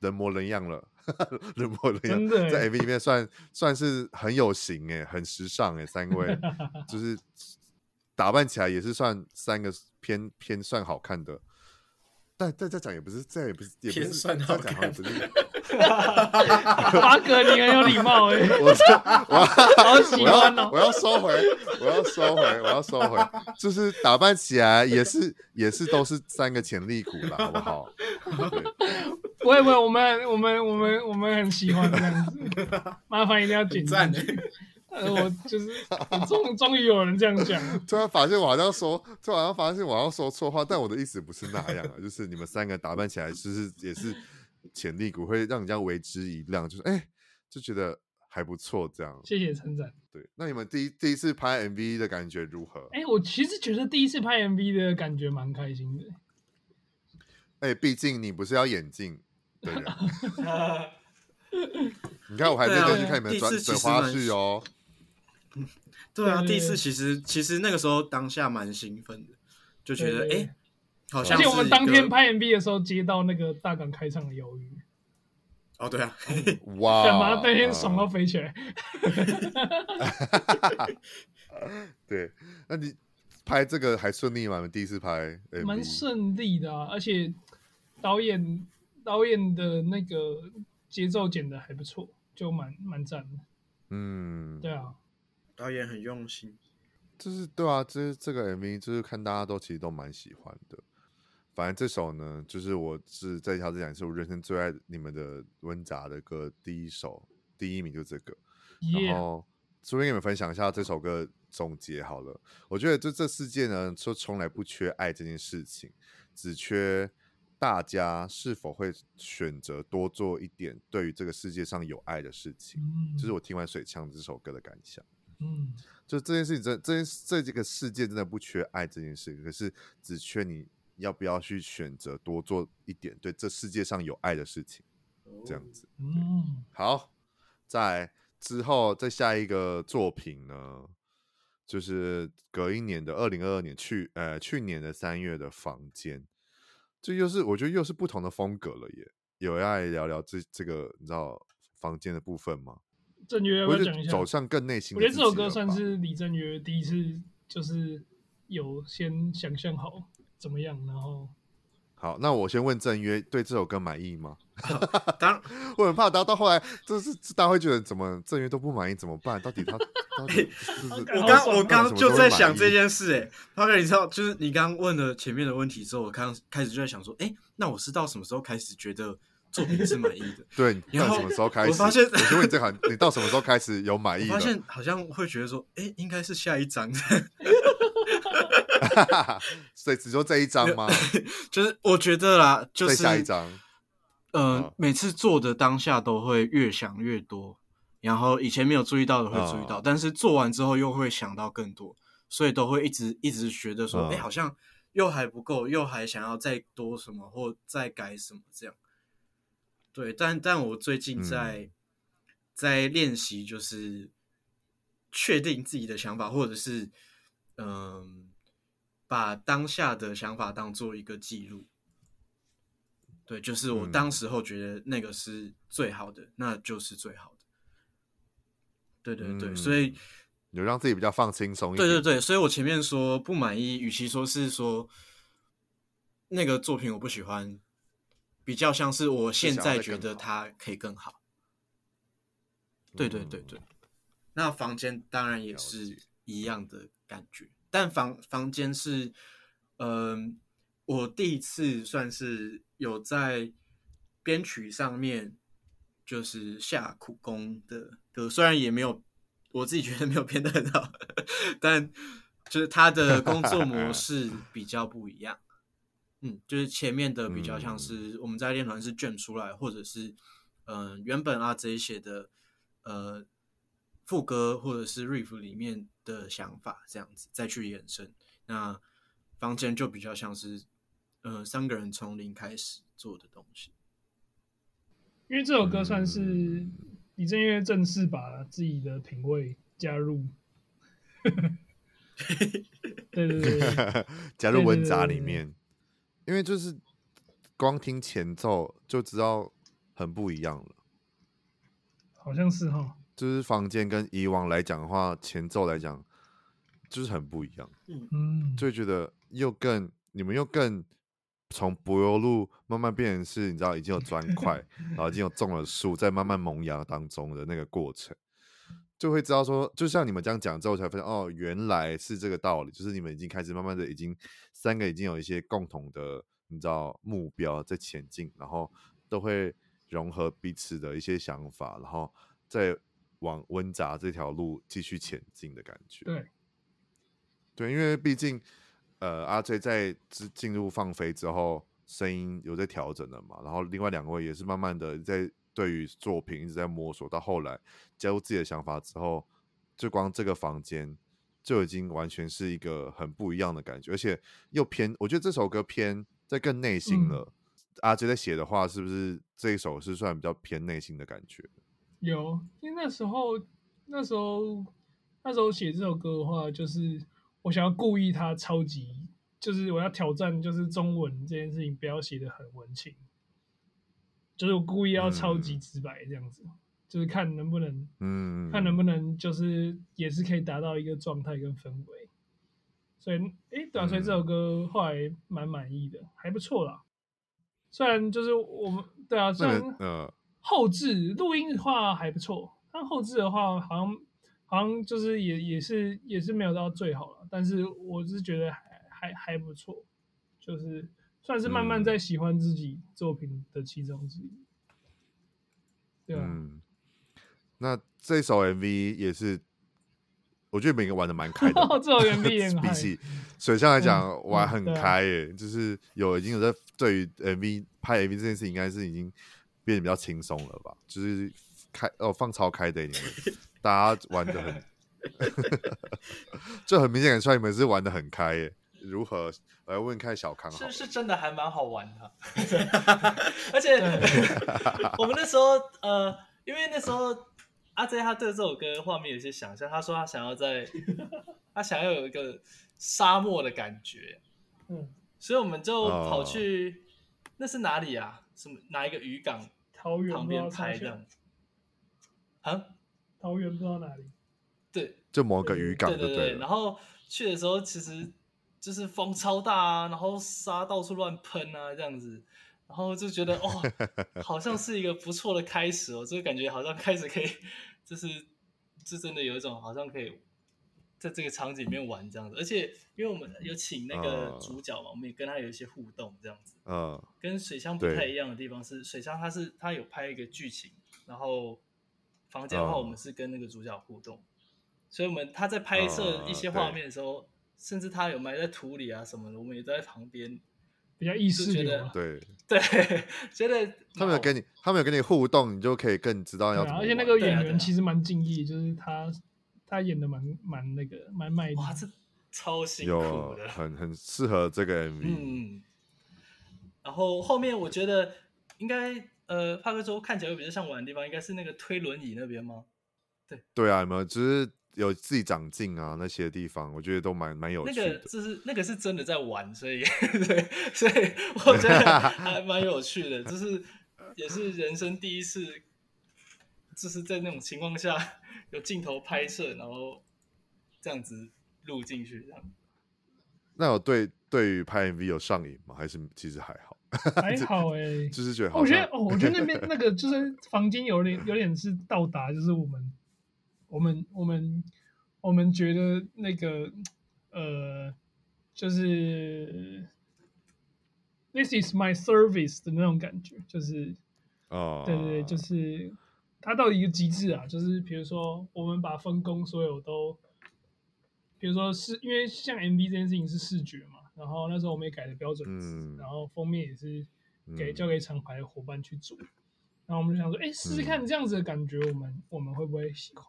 人模人样了，人模人样，在 MV 里面算算是很有型哎，很时尚哎，三位就是打扮起来也是算三个偏偏算好看的。但但这讲也不是，这也不是，也不是算好看。八哥，你很有礼貌哎！我我好喜欢哦！我要收回，我要收回，我要收回。就是打扮起来也是也是都是三个潜力股啦，好不好？不会不会，我们我们我们我们很喜欢这样子，麻烦一定要点赞。呃，我就是终终于有人这样讲，突然发现我好像说，突然发现我好像说错话，但我的意思不是那样啊，就是你们三个打扮起来，就是也是潜力股，会让人家为之一亮，就是哎、欸，就觉得还不错，这样。谢谢称赞。对，那你们第一第一次拍 MV 的感觉如何？哎、欸，我其实觉得第一次拍 MV 的感觉蛮开心的。哎、欸，毕竟你不是要眼镜的人。你看，我还认真去看你们的转转花絮哦。对啊，第一次其实其实那个时候当下蛮兴奋的，就觉得哎，好像。而且我们当天拍 MV 的时候接到那个大港开唱的邀约。哦，对啊，哇！干嘛那天爽到飞起来？对，那你拍这个还顺利吗？你第一次拍，蛮顺利的啊，而且导演导演的那个节奏剪的还不错，就蛮蛮赞的。嗯，对啊。导演很用心，就是对啊，这这个 MV 就是看大家都其实都蛮喜欢的。反正这首呢，就是我是在挑这两首我人生最爱你们的温杂的歌，第一首第一名就这个。然后顺便给你们分享一下这首歌总结好了。我觉得就这世界呢，说从来不缺爱这件事情，只缺大家是否会选择多做一点对于这个世界上有爱的事情。嗯，就是我听完水枪这首歌的感想。嗯，就这件事情，真这件这这个世界真的不缺爱这件事，可是只缺你要不要去选择多做一点对这世界上有爱的事情，这样子。嗯，好，在之后再下一个作品呢，就是隔一年的二零二二年去呃去年的三月的房间，这又是我觉得又是不同的风格了耶。有要来聊聊这这个你知道房间的部分吗？郑约要不要讲一下？走向更内心。我觉得这首歌算是李正约第一次，就是有先想象好怎么样，然后好，那我先问郑约对这首歌满意吗？当然，我很怕到到后来，就是大家会觉得怎么郑约都不满意，怎么办？到底他？到底是是我刚我刚就在想这件事，哎，他哥，你知道，就是你刚问了前面的问题之后，我刚开始就在想说，哎、欸，那我是到什么时候开始觉得？作品是满意的，对。你到什么时候开始？我发现，我就问你这行，你到什么时候开始有满意的？发现好像会觉得说，哎、欸，应该是下一张。所以只说这一张吗？就是我觉得啦，就是下一张。嗯、呃，每次做的当下都会越想越多，然后以前没有注意到的会注意到，嗯、但是做完之后又会想到更多，所以都会一直一直觉得说，哎、嗯欸，好像又还不够，又还想要再多什么或再改什么这样。对，但但我最近在、嗯、在练习，就是确定自己的想法，或者是嗯、呃，把当下的想法当做一个记录。对，就是我当时候觉得那个是最好的，嗯、那就是最好的。对对对，嗯、所以有让自己比较放轻松一点。对对对，所以我前面说不满意，与其说是说那个作品我不喜欢。比较像是我现在觉得它可以更好，好对对对对。那房间当然也是一样的感觉，但房房间是，嗯、呃，我第一次算是有在编曲上面就是下苦功的歌，虽然也没有我自己觉得没有编得很好，但就是他的工作模式比较不一样。嗯，就是前面的比较像是我们在练团是卷出来，嗯、或者是嗯、呃、原本啊这一些的呃副歌或者是 riff 里面的想法这样子再去延伸。那房间就比较像是呃三个人从零开始做的东西。因为这首歌算是李正月正式把自己的品味加入，对对对，加入文杂里面。因为就是光听前奏就知道很不一样了，好像是哈。就是房间跟以往来讲的话，前奏来讲就是很不一样。嗯，就会觉得又更你们又更从柏油路慢慢变成是，你知道已经有砖 块，然后已经有种了树，在慢慢萌芽当中的那个过程，就会知道说，就像你们这样讲之后，才发现哦，原来是这个道理，就是你们已经开始慢慢的已经三个已经有一些共同的，你知道目标在前进，然后都会融合彼此的一些想法，然后再往温杂这条路继续前进的感觉。对。对，因为毕竟，呃，阿 J 在进入放飞之后，声音有在调整了嘛。然后另外两位也是慢慢的在对于作品一直在摸索，到后来加入自己的想法之后，就光这个房间就已经完全是一个很不一样的感觉，而且又偏，我觉得这首歌偏在更内心了。嗯、阿 J 在写的话，是不是这一首是算比较偏内心的感觉？有，因为那时候那时候那时候写这首歌的话，就是。我想要故意它超级，就是我要挑战，就是中文这件事情不要写的很文青，就是我故意要超级直白这样子，嗯、就是看能不能，嗯，看能不能就是也是可以达到一个状态跟氛围。所以，诶、欸，对啊，所以这首歌后来蛮满意的，还不错啦。虽然就是我们对啊，虽然呃后置录音的话还不错，但后置的话好像。好像就是也也是也是没有到最好了，但是我是觉得还还还不错，就是算是慢慢在喜欢自己作品的其中之一，嗯、对吧、啊？嗯，那这首 MV 也是，我觉得每个玩的蛮开的。这首 MV 也 比起水象来讲玩很开耶，嗯嗯啊、就是有已经有在对于 MV 拍 MV 这件事，应该是已经变得比较轻松了吧？就是开哦放超开的你们。大家玩的很，就很明显看出来你们是玩的很开耶。如何？我来问看小康好，是是真的还蛮好玩的，而且 我们那时候呃，因为那时候阿 J 他对这首歌画面有些想象，他说他想要在，他想要有一个沙漠的感觉，嗯，所以我们就跑去、哦、那是哪里啊？什么哪一个渔港？桃园旁边拍的，啊？桃园不知道哪里，对，就某个渔港，对对对。然后去的时候，其实就是风超大啊，然后沙到处乱喷啊，这样子，然后就觉得哦，好像是一个不错的开始哦，就感觉好像开始可以，就是就真的有一种好像可以在这个场景里面玩这样子。而且因为我们有请那个主角嘛，我们也跟他有一些互动这样子。嗯，跟水象不太一样的地方是，水象他是它有拍一个剧情，然后。房间的话，我们是跟那个主角互动，oh. 所以我们他在拍摄一些画面的时候，oh, 甚至他有埋在土里啊什么的，我们也都在旁边比较意识觉得对 对，觉得他们有跟你他们有跟你互动，你就可以更知道要怎么。而且那个演员其实蛮敬业，就是他他演的蛮蛮那个蛮卖力，哇，这超辛苦的，很很适合这个 MV。嗯，然后后面我觉得应该。呃，帕克州看起来会比较像玩的地方，应该是那个推轮椅那边吗？对，对啊，有没有？就是有自己长进啊，那些地方，我觉得都蛮蛮有趣的。那个就是那个是真的在玩，所以 对，所以我觉得还蛮有趣的，就是也是人生第一次，就是在那种情况下有镜头拍摄，然后这样子录进去这样。那有对对于拍 MV 有上瘾吗？还是其实还好？还好哎、欸，就是觉得好，我觉得哦，我觉得那边 那个就是房间有点有点是到达，就是我们我们我们我们觉得那个呃，就是 this is my service 的那种感觉，就是哦，对对对，就是它到一个极致啊，就是比如说我们把分工所有都，比如说是因为像 MV 这件事情是视觉嘛。然后那时候我们也改了标准然后封面也是给交给厂牌的伙伴去做。嗯、然后我们就想说，哎，试试看这样子的感觉，我们、嗯、我们会不会喜欢？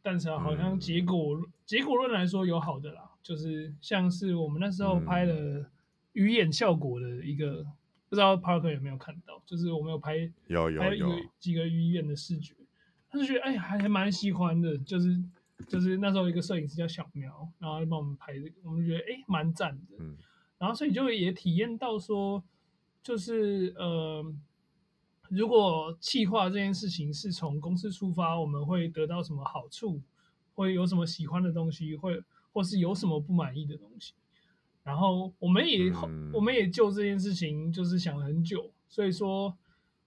但是好像结果、嗯、结果论来说有好的啦，就是像是我们那时候拍了鱼眼效果的一个，嗯、不知道 Parker 有没有看到？就是我们有拍有有有，有几个鱼眼的视觉，他就觉得哎还还蛮喜欢的，就是。就是那时候一个摄影师叫小苗，然后就帮我们拍这个，我们觉得哎蛮赞的，嗯，然后所以就也体验到说，就是呃如果企划这件事情是从公司出发，我们会得到什么好处？会有什么喜欢的东西？会或是有什么不满意的东西？然后我们也、嗯、我们也就这件事情就是想了很久。所以说，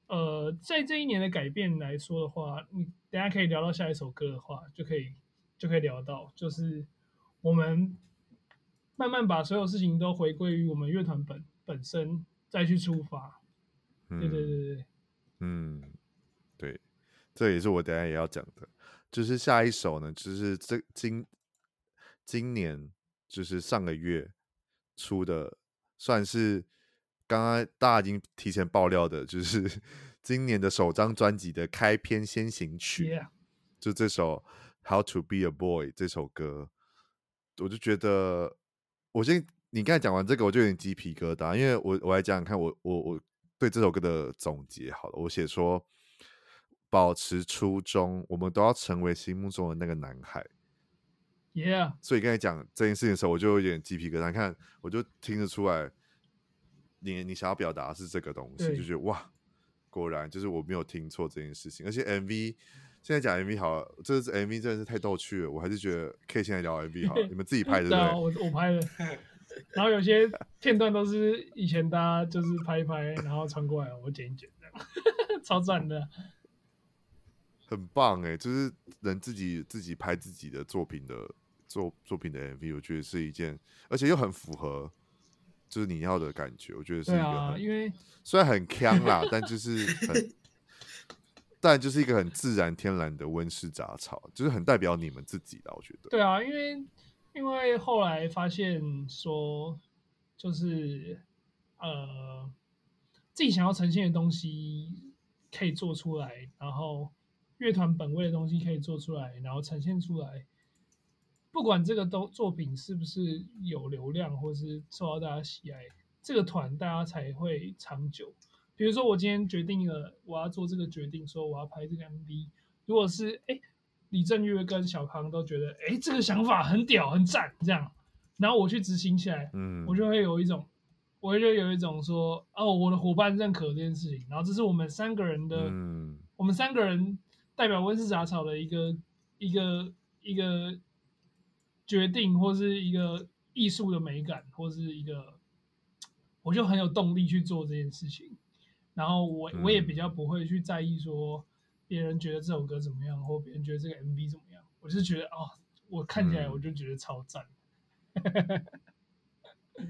呃，在这一年的改变来说的话，你等下可以聊到下一首歌的话，就可以就可以聊到，就是我们慢慢把所有事情都回归于我们乐团本本身，再去出发。对对对对。嗯，对，这也是我等下也要讲的，就是下一首呢，就是这今今年就是上个月出的，算是刚刚大家已经提前爆料的，就是 今年的首张专辑的开篇先行曲，Yeah. 就这首《How to Be a Boy》这首歌，我就觉得，我先你刚才讲完这个，我就有点鸡皮疙瘩，因为我我来讲讲看，我我我。对这首歌的总结，好了，我写说，保持初衷，我们都要成为心目中的那个男孩。Yeah。所以刚才讲这件事情的时候，我就有点鸡皮疙瘩。看，我就听得出来，你你想要表达的是这个东西，就觉得哇，果然就是我没有听错这件事情。而且 MV，现在讲 MV 好了，这是 MV 真的是太逗趣了，我还是觉得可以现在聊 MV 好了，你们自己拍的 对？我我拍的。然后有些片段都是以前大家就是拍一拍，然后传过来，我剪一剪，这 样超赞的，很棒哎！就是能自己自己拍自己的作品的作作品的 MV，我觉得是一件，而且又很符合就是你要的感觉，我觉得是一个很，啊、因为虽然很锵啦，但就是很，但就是一个很自然天然的温室杂草，就是很代表你们自己的，我觉得。对啊，因为。因为后来发现说，就是呃，自己想要呈现的东西可以做出来，然后乐团本位的东西可以做出来，然后呈现出来。不管这个都作品是不是有流量，或是受到大家喜爱，这个团大家才会长久。比如说，我今天决定了我要做这个决定，说我要拍这个 MV，如果是哎。诶李正月跟小康都觉得，哎、欸，这个想法很屌，很赞，这样，然后我去执行起来，嗯，我就会有一种，我就有一种说，哦，我的伙伴认可这件事情，然后这是我们三个人的，嗯，我们三个人代表温室杂草的一个一个一个决定，或是一个艺术的美感，或是一个，我就很有动力去做这件事情，然后我我也比较不会去在意说。别人觉得这首歌怎么样，或别人觉得这个 MV 怎么样，我就是觉得哦，我看起来我就觉得超赞。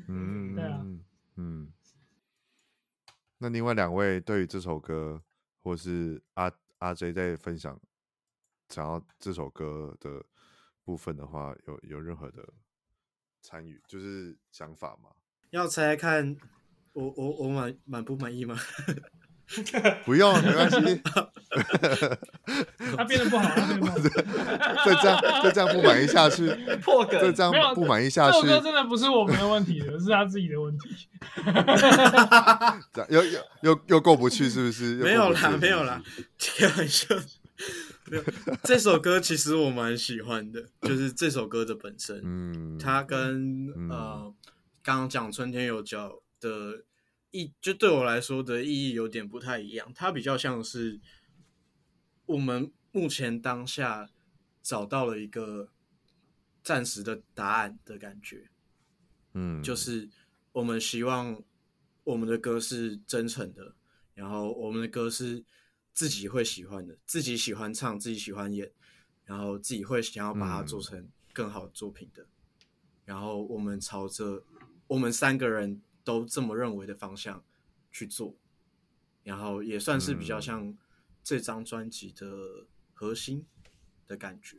嗯，对啊，嗯。那另外两位对于这首歌，或是阿阿 J 在分享想要这首歌的部分的话，有有任何的参与，就是想法吗？要猜看我我我满满不满意吗？不用，没关系。他变得不好了，再这样，再这样不满意下去，破梗。再这样不满意下去，这首歌真的不是我们的问题，是他自己的问题。这样又又又又过不去，是不是？没有啦，没有啦，开玩笑。没有，这首歌其实我蛮喜欢的，就是这首歌的本身，嗯，它跟呃刚刚讲春天有脚的。意就对我来说的意义有点不太一样，它比较像是我们目前当下找到了一个暂时的答案的感觉，嗯，就是我们希望我们的歌是真诚的，然后我们的歌是自己会喜欢的，自己喜欢唱，自己喜欢演，然后自己会想要把它做成更好的作品的，然后我们朝着我们三个人。都这么认为的方向去做，然后也算是比较像这张专辑的核心的感觉。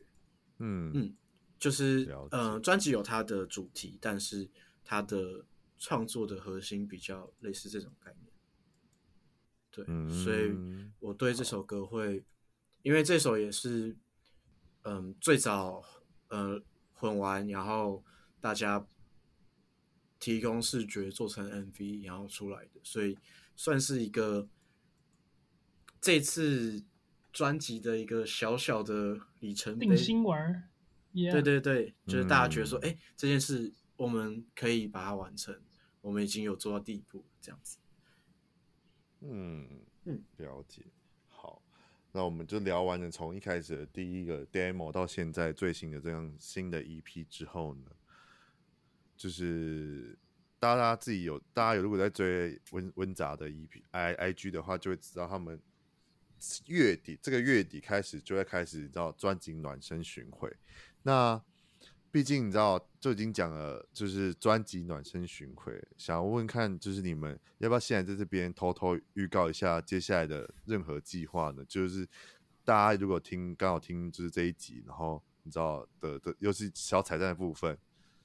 嗯嗯，就是呃，专辑有它的主题，但是它的创作的核心比较类似这种概念。对，嗯、所以我对这首歌会，因为这首也是嗯、呃、最早呃混完，然后大家。提供视觉做成 MV 然后出来的，所以算是一个这次专辑的一个小小的里程碑。定心丸，yeah. 对对对，就是大家觉得说，哎、嗯，这件事我们可以把它完成，我们已经有做到第一步，这样子。嗯，嗯，了解。好，那我们就聊完了从一开始的第一个 demo 到现在最新的这样新的 EP 之后呢，就是大家自己有大家有如果在追温温杂的 EP I I G 的话，就会知道他们月底这个月底开始就会开始你知道专辑暖身巡回，那。毕竟你知道，就已经讲了，就是专辑暖身巡回。想要问看，就是你们要不要现在在这边偷偷预告一下接下来的任何计划呢？就是大家如果听刚好听就是这一集，然后你知道的的又是小彩蛋的部分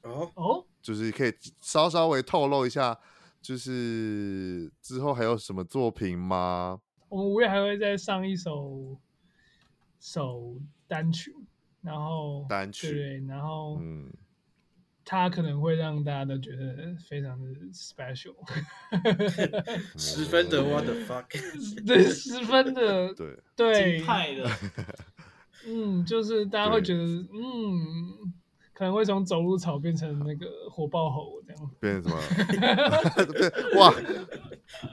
哦哦，就是可以稍稍微透露一下，就是之后还有什么作品吗？我们五月还会再上一首首单曲。然后单曲对，然后嗯，他可能会让大家都觉得非常的 special，十分的 what the fuck，对，十分的对对派的，嗯，就是大家会觉得嗯，可能会从走路草变成那个火爆猴这样，变成什么？变哇，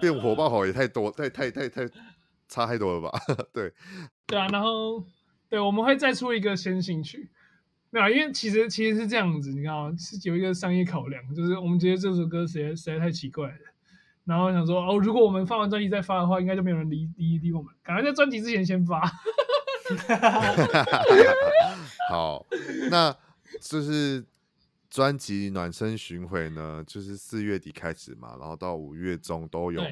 变火爆猴也太多，太太太太差太多了吧？对，对啊，然后。对，我们会再出一个先行曲，没有，因为其实其实是这样子，你看啊，是有一个商业考量，就是我们觉得这首歌实在实在太奇怪了，然后想说哦，如果我们发完专辑再发的话，应该就没有人理理理我们，赶快在专辑之前先发。好，那就是专辑暖身巡回呢，就是四月底开始嘛，然后到五月中都有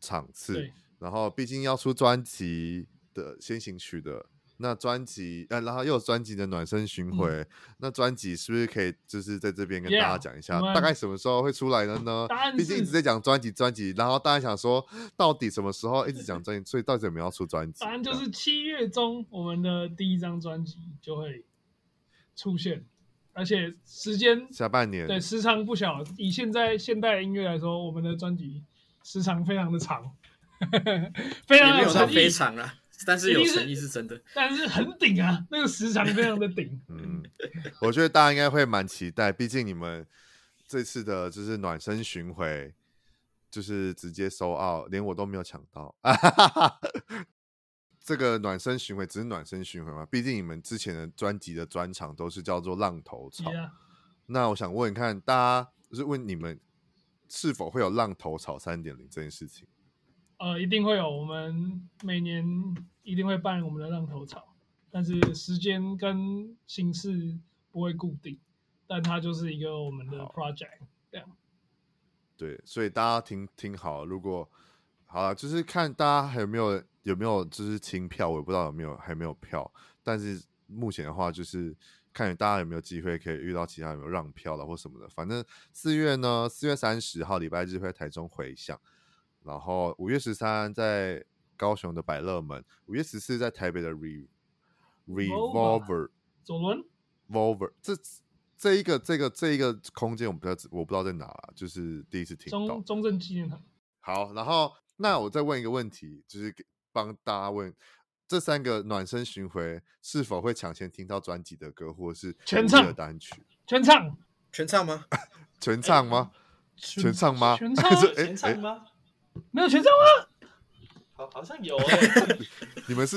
场次，然后毕竟要出专辑的先行曲的。那专辑，呃，然后又有专辑的暖身巡回，嗯、那专辑是不是可以就是在这边跟大家讲一下，yeah, 大概什么时候会出来的呢？毕竟一直在讲专辑，专辑，然后大家想说，到底什么时候一直讲 专辑，所以到底有没有要出专辑？反正就是七月中，我们的第一张专辑就会出现，而且时间下半年，对，时长不小。以现在现代音乐来说，我们的专辑时长非常的长，非常有诚意，非常啊。但是有诚意是真的，但是很顶啊，那个时长非常的顶。嗯，我觉得大家应该会蛮期待，毕竟你们这次的就是暖身巡回，就是直接 sold out，连我都没有抢到。这个暖身巡回只是暖身巡回嘛？毕竟你们之前的专辑的专场都是叫做浪头草。Yeah. 那我想问，看大家就是问你们是否会有浪头草三点零这件事情？呃，一定会有。我们每年一定会办我们的浪头草，但是时间跟形式不会固定，但它就是一个我们的 project 这样。对，所以大家听听好，如果好了，就是看大家还有没有有没有就是清票，我也不知道有没有还没有票。但是目前的话，就是看大家有没有机会可以遇到其他有没有让票的或什么的。反正四月呢，四月三十号礼拜日会在台中回响。然后五月十三在高雄的百乐门，五月十四在台北的 Re Revolver 左轮 Revolver 这这一个这个这一个空间我不知道我不知道在哪了，就是第一次听到中中正纪念堂。好，然后那我再问一个问题，就是帮大家问这三个暖身巡回是否会抢先听到专辑的歌，或者是全唱的单曲？全唱全唱吗？全唱吗？全唱吗？全唱 全唱吗？没有全唱吗？好，好像有哎、欸。你们是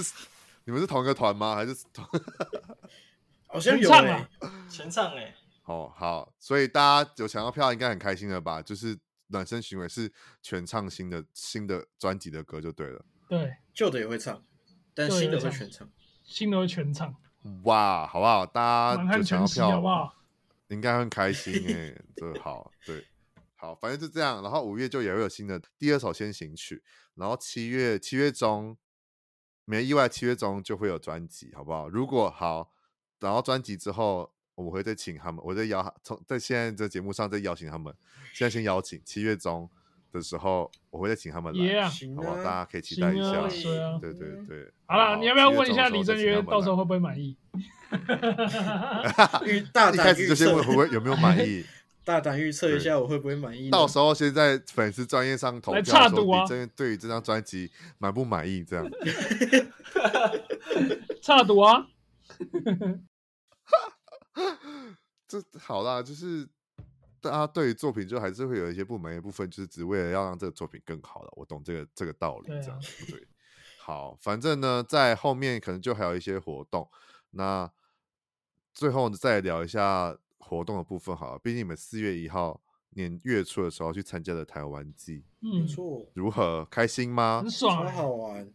你们是同一个团吗？还是同？好像有哎，全唱哎。哦，好，所以大家有抢到票，应该很开心了吧？就是暖身行为是全唱新的新的专辑的歌就对了。对，旧的也会唱，但新的会全唱，新的会全唱。哇，好不好？大家有抢到票好不好？应该很开心哎、欸，这好对。好，反正就这样。然后五月就也会有新的第二首先行曲，然后七月七月中没意外，七月中就会有专辑，好不好？如果好，然后专辑之后，我会再请他们，我再邀从在现在这节目上再邀请他们。现在先邀请七月中的时候，我会再请他们来，yeah, 好不好？大家可以期待一下。啊、对对对。好了，你要不要问一下李正约，到时候会不会满意？大 一开始就先问会不会有没有满意。大胆预测一下，我会不会满意？到时候先在粉丝专业上投票，说你真对于这张专辑满不满意？这样，差赌啊！这好啦，就是大家对于作品就还是会有一些不满意的部分，就是只为了要让这个作品更好了。我懂这个这个道理，这样对，啊、对。好，反正呢，在后面可能就还有一些活动。那最后再聊一下活动的部分好了，毕竟你们四月一号年月初的时候去参加了台湾季，没错，如何开心吗？很爽，超好玩，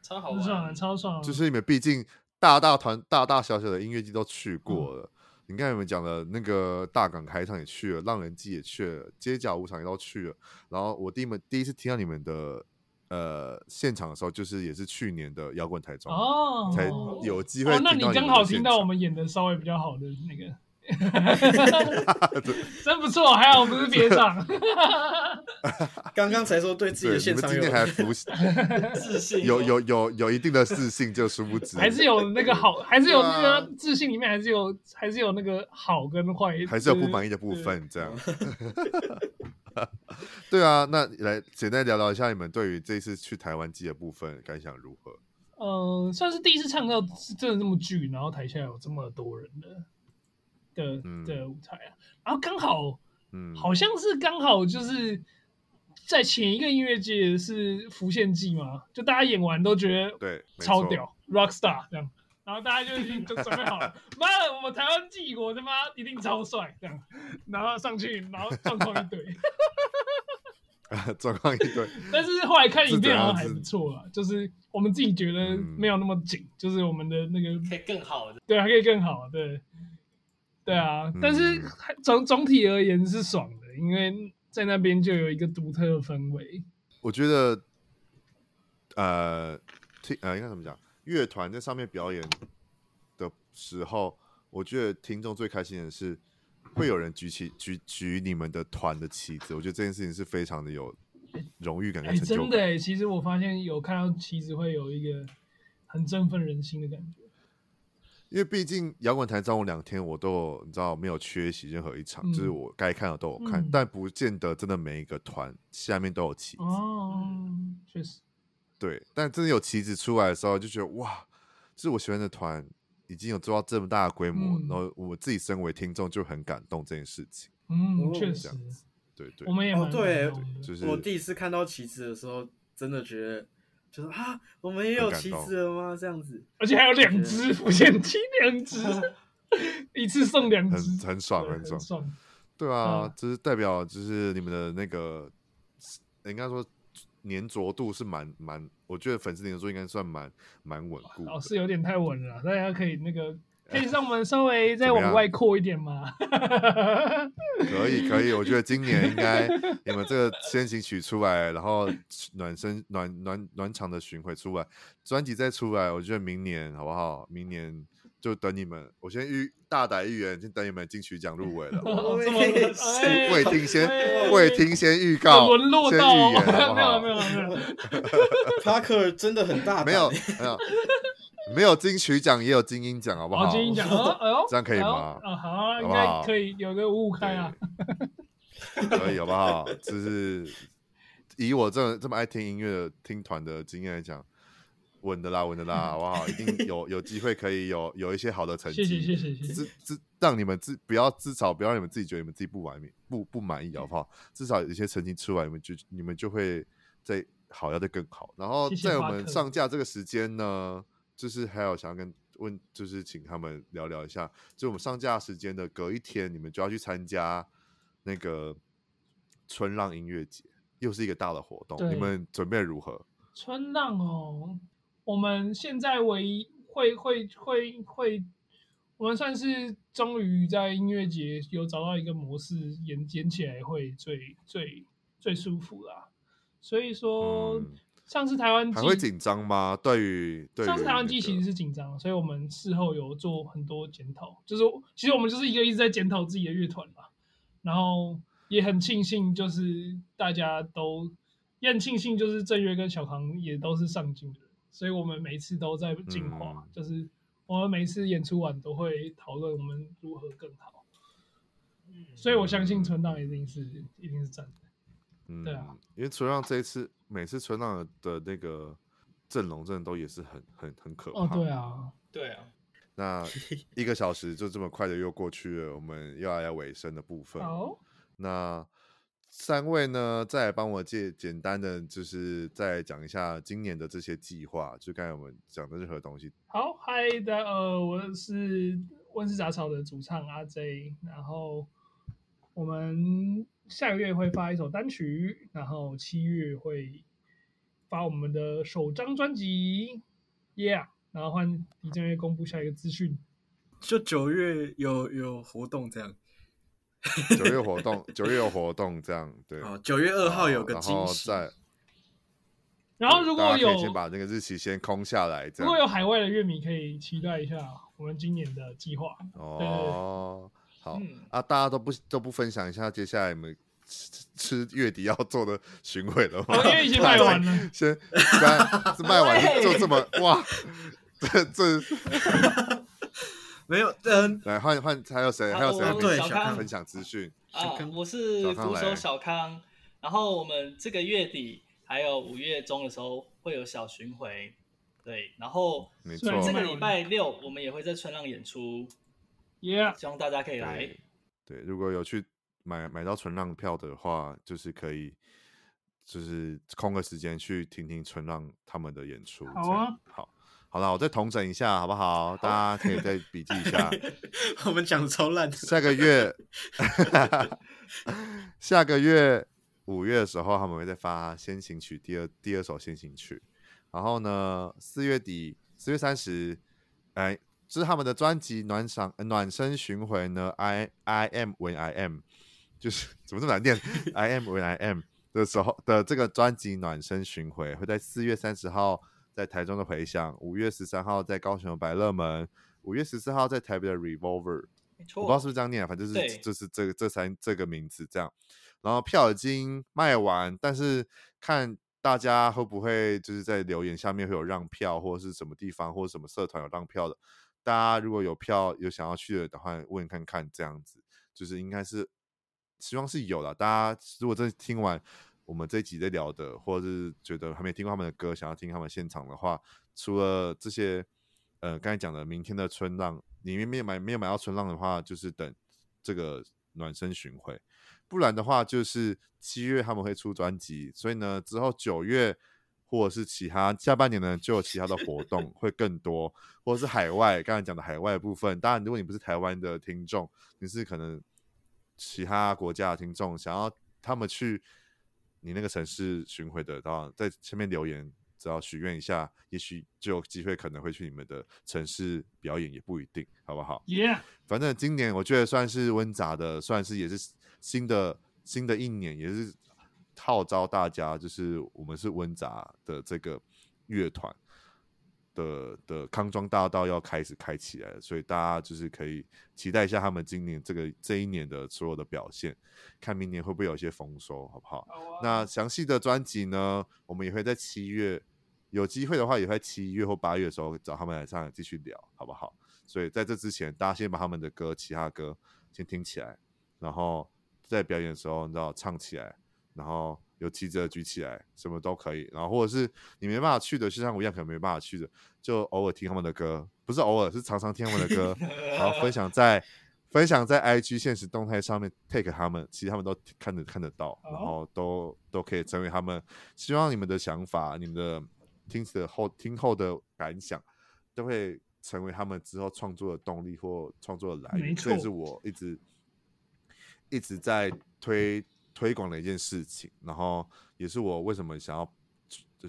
超好玩，爽，超爽。就是你们毕竟大大团、大大小小的音乐季都去过了。嗯你看你们讲的那个大港开场也去了，浪人季也去了，街角舞场也都去了。然后我第一门第一次听到你们的呃现场的时候，就是也是去年的摇滚台中哦，才有机会。哦，那你刚好听到我们演的稍微比较好的那个。真不错，还好我不是别场。刚刚才说对自己的现场有，自信，有有有有一定的自信，就殊不知还是有那个好，还是有那个自信里面还是有还是有那个好跟坏，还是有不满意的部分，这样。对啊，那来简单聊聊一下你们对于这次去台湾记的部分感想如何？嗯、呃，算是第一次唱到真的这么巨，然后台下有这么多人的。的的舞台啊，然后刚好，嗯，好像是刚好就是在前一个音乐节是浮现季嘛，就大家演完都觉得对超屌，rock star 这样，然后大家就已经就准备好了，妈的，我们台湾季我他妈一定超帅这样，然后上去，然后状况一堆，状况一堆，但是后来看影片好像还不错啊，就是我们自己觉得没有那么紧，就是我们的那个可以更好的，对，还可以更好，对。对啊，但是总总体而言是爽的，因为在那边就有一个独特的氛围。我觉得，呃，听呃，应该怎么讲？乐团在上面表演的时候，我觉得听众最开心的是会有人举起举举你们的团的旗子。我觉得这件事情是非常的有荣誉感跟成就感。欸、真的，其实我发现有看到旗子会有一个很振奋人心的感觉。因为毕竟摇滚台中午两天我都有，你知道没有缺席任何一场，嗯、就是我该看的都有看，嗯、但不见得真的每一个团下面都有旗子。哦，确实。对，但真的有旗子出来的时候，就觉得哇，就是我喜欢的团已经有做到这么大的规模，嗯、然后我自己身为听众就很感动这件事情。嗯，确实。对对，我们也蛮、哦、对，就是我第一次看到旗子的时候，真的觉得。就是啊，我们也有旗子了吗？这样子，而且还有两只浮现旗，两只，一次送两只，很很爽，很爽。爽对啊，这、嗯、是代表就是你们的那个，应该说粘着度是蛮蛮，我觉得粉丝粘着度应该算蛮蛮稳固。哦，是有点太稳了，大家可以那个。可以让我们稍微再往外扩一点吗？可以可以，我觉得今年应该你们这个先行曲出来，然后暖身暖暖暖场的巡回出来，专辑再出来，我觉得明年好不好？明年就等你们，我先预大胆预言，先等你们金曲奖入围了。未听先未听先预告，先预言，没有没有没有，帕克 真的很大胆，没有没有。没有金曲奖也有金音奖，好不好？金音奖，哎呦，这样可以吗？啊，好啊，应该可以有个五五开啊，可以好不好？就是以我这这么爱听音乐的听团的经验来讲，稳的啦，稳的啦，好不好？一定有 有机会可以有有一些好的成绩，谢谢谢谢至至让你们自不要至少不要让你们自己觉得你们自己不满意不不满意，好不好？至少有一些成绩出来，你们就你们就会再好，要再更好。然后在我们上架这个时间呢。就是还有想要跟问，就是请他们聊聊一下，就我们上架时间的隔一天，你们就要去参加那个春浪音乐节，又是一个大的活动，对你们准备如何？春浪哦，我们现在唯一会会会会，我们算是终于在音乐节有找到一个模式演演起来会最最最舒服啦，所以说。嗯上次台湾季还会紧张吗？对于，对于上次台湾季其实是紧张，所以我们事后有做很多检讨。就是其实我们就是一个一直在检讨自己的乐团嘛，然后也很庆幸，就是大家都也很庆幸，就是郑月跟小航也都是上进的人，所以我们每次都在进化。嗯、就是我们每次演出完都会讨论我们如何更好。嗯、所以我相信存档一定是一定是真的。嗯，对啊，因为存档这一次。每次春浪的那个阵容真的都也是很很很可怕。哦，对啊，对啊。那 一个小时就这么快的又过去了，我们又要来尾声的部分。好那三位呢，再来帮我介简单的，就是再讲一下今年的这些计划，就刚才我们讲的任何东西。好，嗨的，呃，我是温室杂草的主唱阿 J，然后我们下个月会发一首单曲，然后七月会发我们的首张专辑，Yeah，然后换李正月公布下一个资讯，就九月有有活动这样。九月活动，九月有活动，这样对。九月二号有个惊喜。然后，然后如果有，先把那个日期先空下来。如果有海外的乐迷，可以期待一下我们今年的计划。哦，对对对好、嗯、啊，大家都不都不分享一下接下来你们吃吃月底要做的巡回了吗？因为已经 卖完了。先，是卖完就这么哇？这这。没有，嗯，来换换，还有谁？还有谁？对，小康分享资讯啊，我是鼓手小康。然后我们这个月底还有五月中的时候会有小巡回，对。然后没错，这个礼拜六我们也会在春浪演出，Yeah，希望大家可以来。对，对，如果有去买买到纯浪票的话，就是可以，就是空个时间去听听纯浪他们的演出。好啊，好。好了，我再统整一下，好不好？好，大家可以再笔记一下。我们讲超烂。下个月，下个月五月的时候，他们会再发先行曲第二第二首先行曲。然后呢，四月底四月三十，哎，这是他们的专辑暖嗓暖身巡回呢。I I am when I am，就是怎么这么难念？I am when I am 的时候的这个专辑暖身巡回会在四月三十号。在台中的回响，五月十三号在高雄的百乐门，五月十四号在台北的 Revolver，没错，我不知道是不是这样念，反正就是就是这个这三这个名字这样。然后票已经卖完，但是看大家会不会就是在留言下面会有让票，或者是什么地方或者什么社团有让票的，大家如果有票有想要去的的话，问看看这样子，就是应该是希望是有的。大家如果真的听完。我们这一集在聊的，或者是觉得还没听过他们的歌，想要听他们现场的话，除了这些，呃，刚才讲的明天的春浪，里面没有买没有买到春浪的话，就是等这个暖身巡回，不然的话就是七月他们会出专辑，所以呢，之后九月或者是其他下半年呢，就有其他的活动会更多，或者是海外刚才讲的海外的部分，当然如果你不是台湾的听众，你是可能其他国家的听众，想要他们去。你那个城市巡回的，然后在前面留言，只要许愿一下，也许就有机会可能会去你们的城市表演，也不一定，好不好？Yeah，反正今年我觉得算是温杂的，算是也是新的新的一年，也是号召大家，就是我们是温杂的这个乐团。的的康庄大道要开始开起来了，所以大家就是可以期待一下他们今年这个这一年的所有的表现，看明年会不会有一些丰收，好不好？好啊。那详细的专辑呢，我们也会在七月有机会的话，也会在七月或八月的时候找他们来上来继续聊，好不好？所以在这之前，大家先把他们的歌，其他歌先听起来，然后在表演的时候，你知道唱起来，然后。有旗子举起来，什么都可以。然后或者是你没办法去的，就像我一样，可能没办法去的，就偶尔听他们的歌，不是偶尔，是常常听他们的歌，然后分享在分享在 IG 现实动态上面 take 他们，其实他们都看得看得到，然后都都可以成为他们。希望你们的想法，你们的听的后听后的感想，都会成为他们之后创作的动力或创作的来源。这也是我一直一直在推。推广的一件事情，然后也是我为什么想要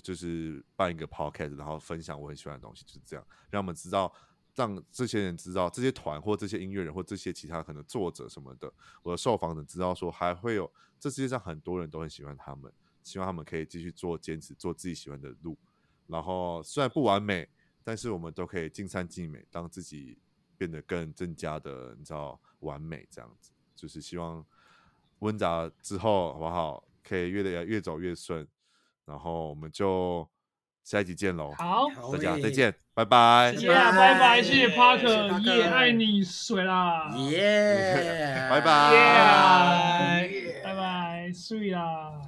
就是办一个 podcast，然后分享我很喜欢的东西，就是这样，让我们知道，让这些人知道，这些团或这些音乐人或这些其他可能作者什么的，我的受访者知道说还会有这世界上很多人都很喜欢他们，希望他们可以继续做坚持做自己喜欢的路，然后虽然不完美，但是我们都可以尽善尽美，让自己变得更增加的你知道完美这样子，就是希望。温杂之后好不好？可以越来越走越顺，然后我们就下一集见喽！好，大家再见，拜拜！谢谢，拜拜！谢谢 Parker，也爱你水啦！耶！拜拜！拜拜！睡啦！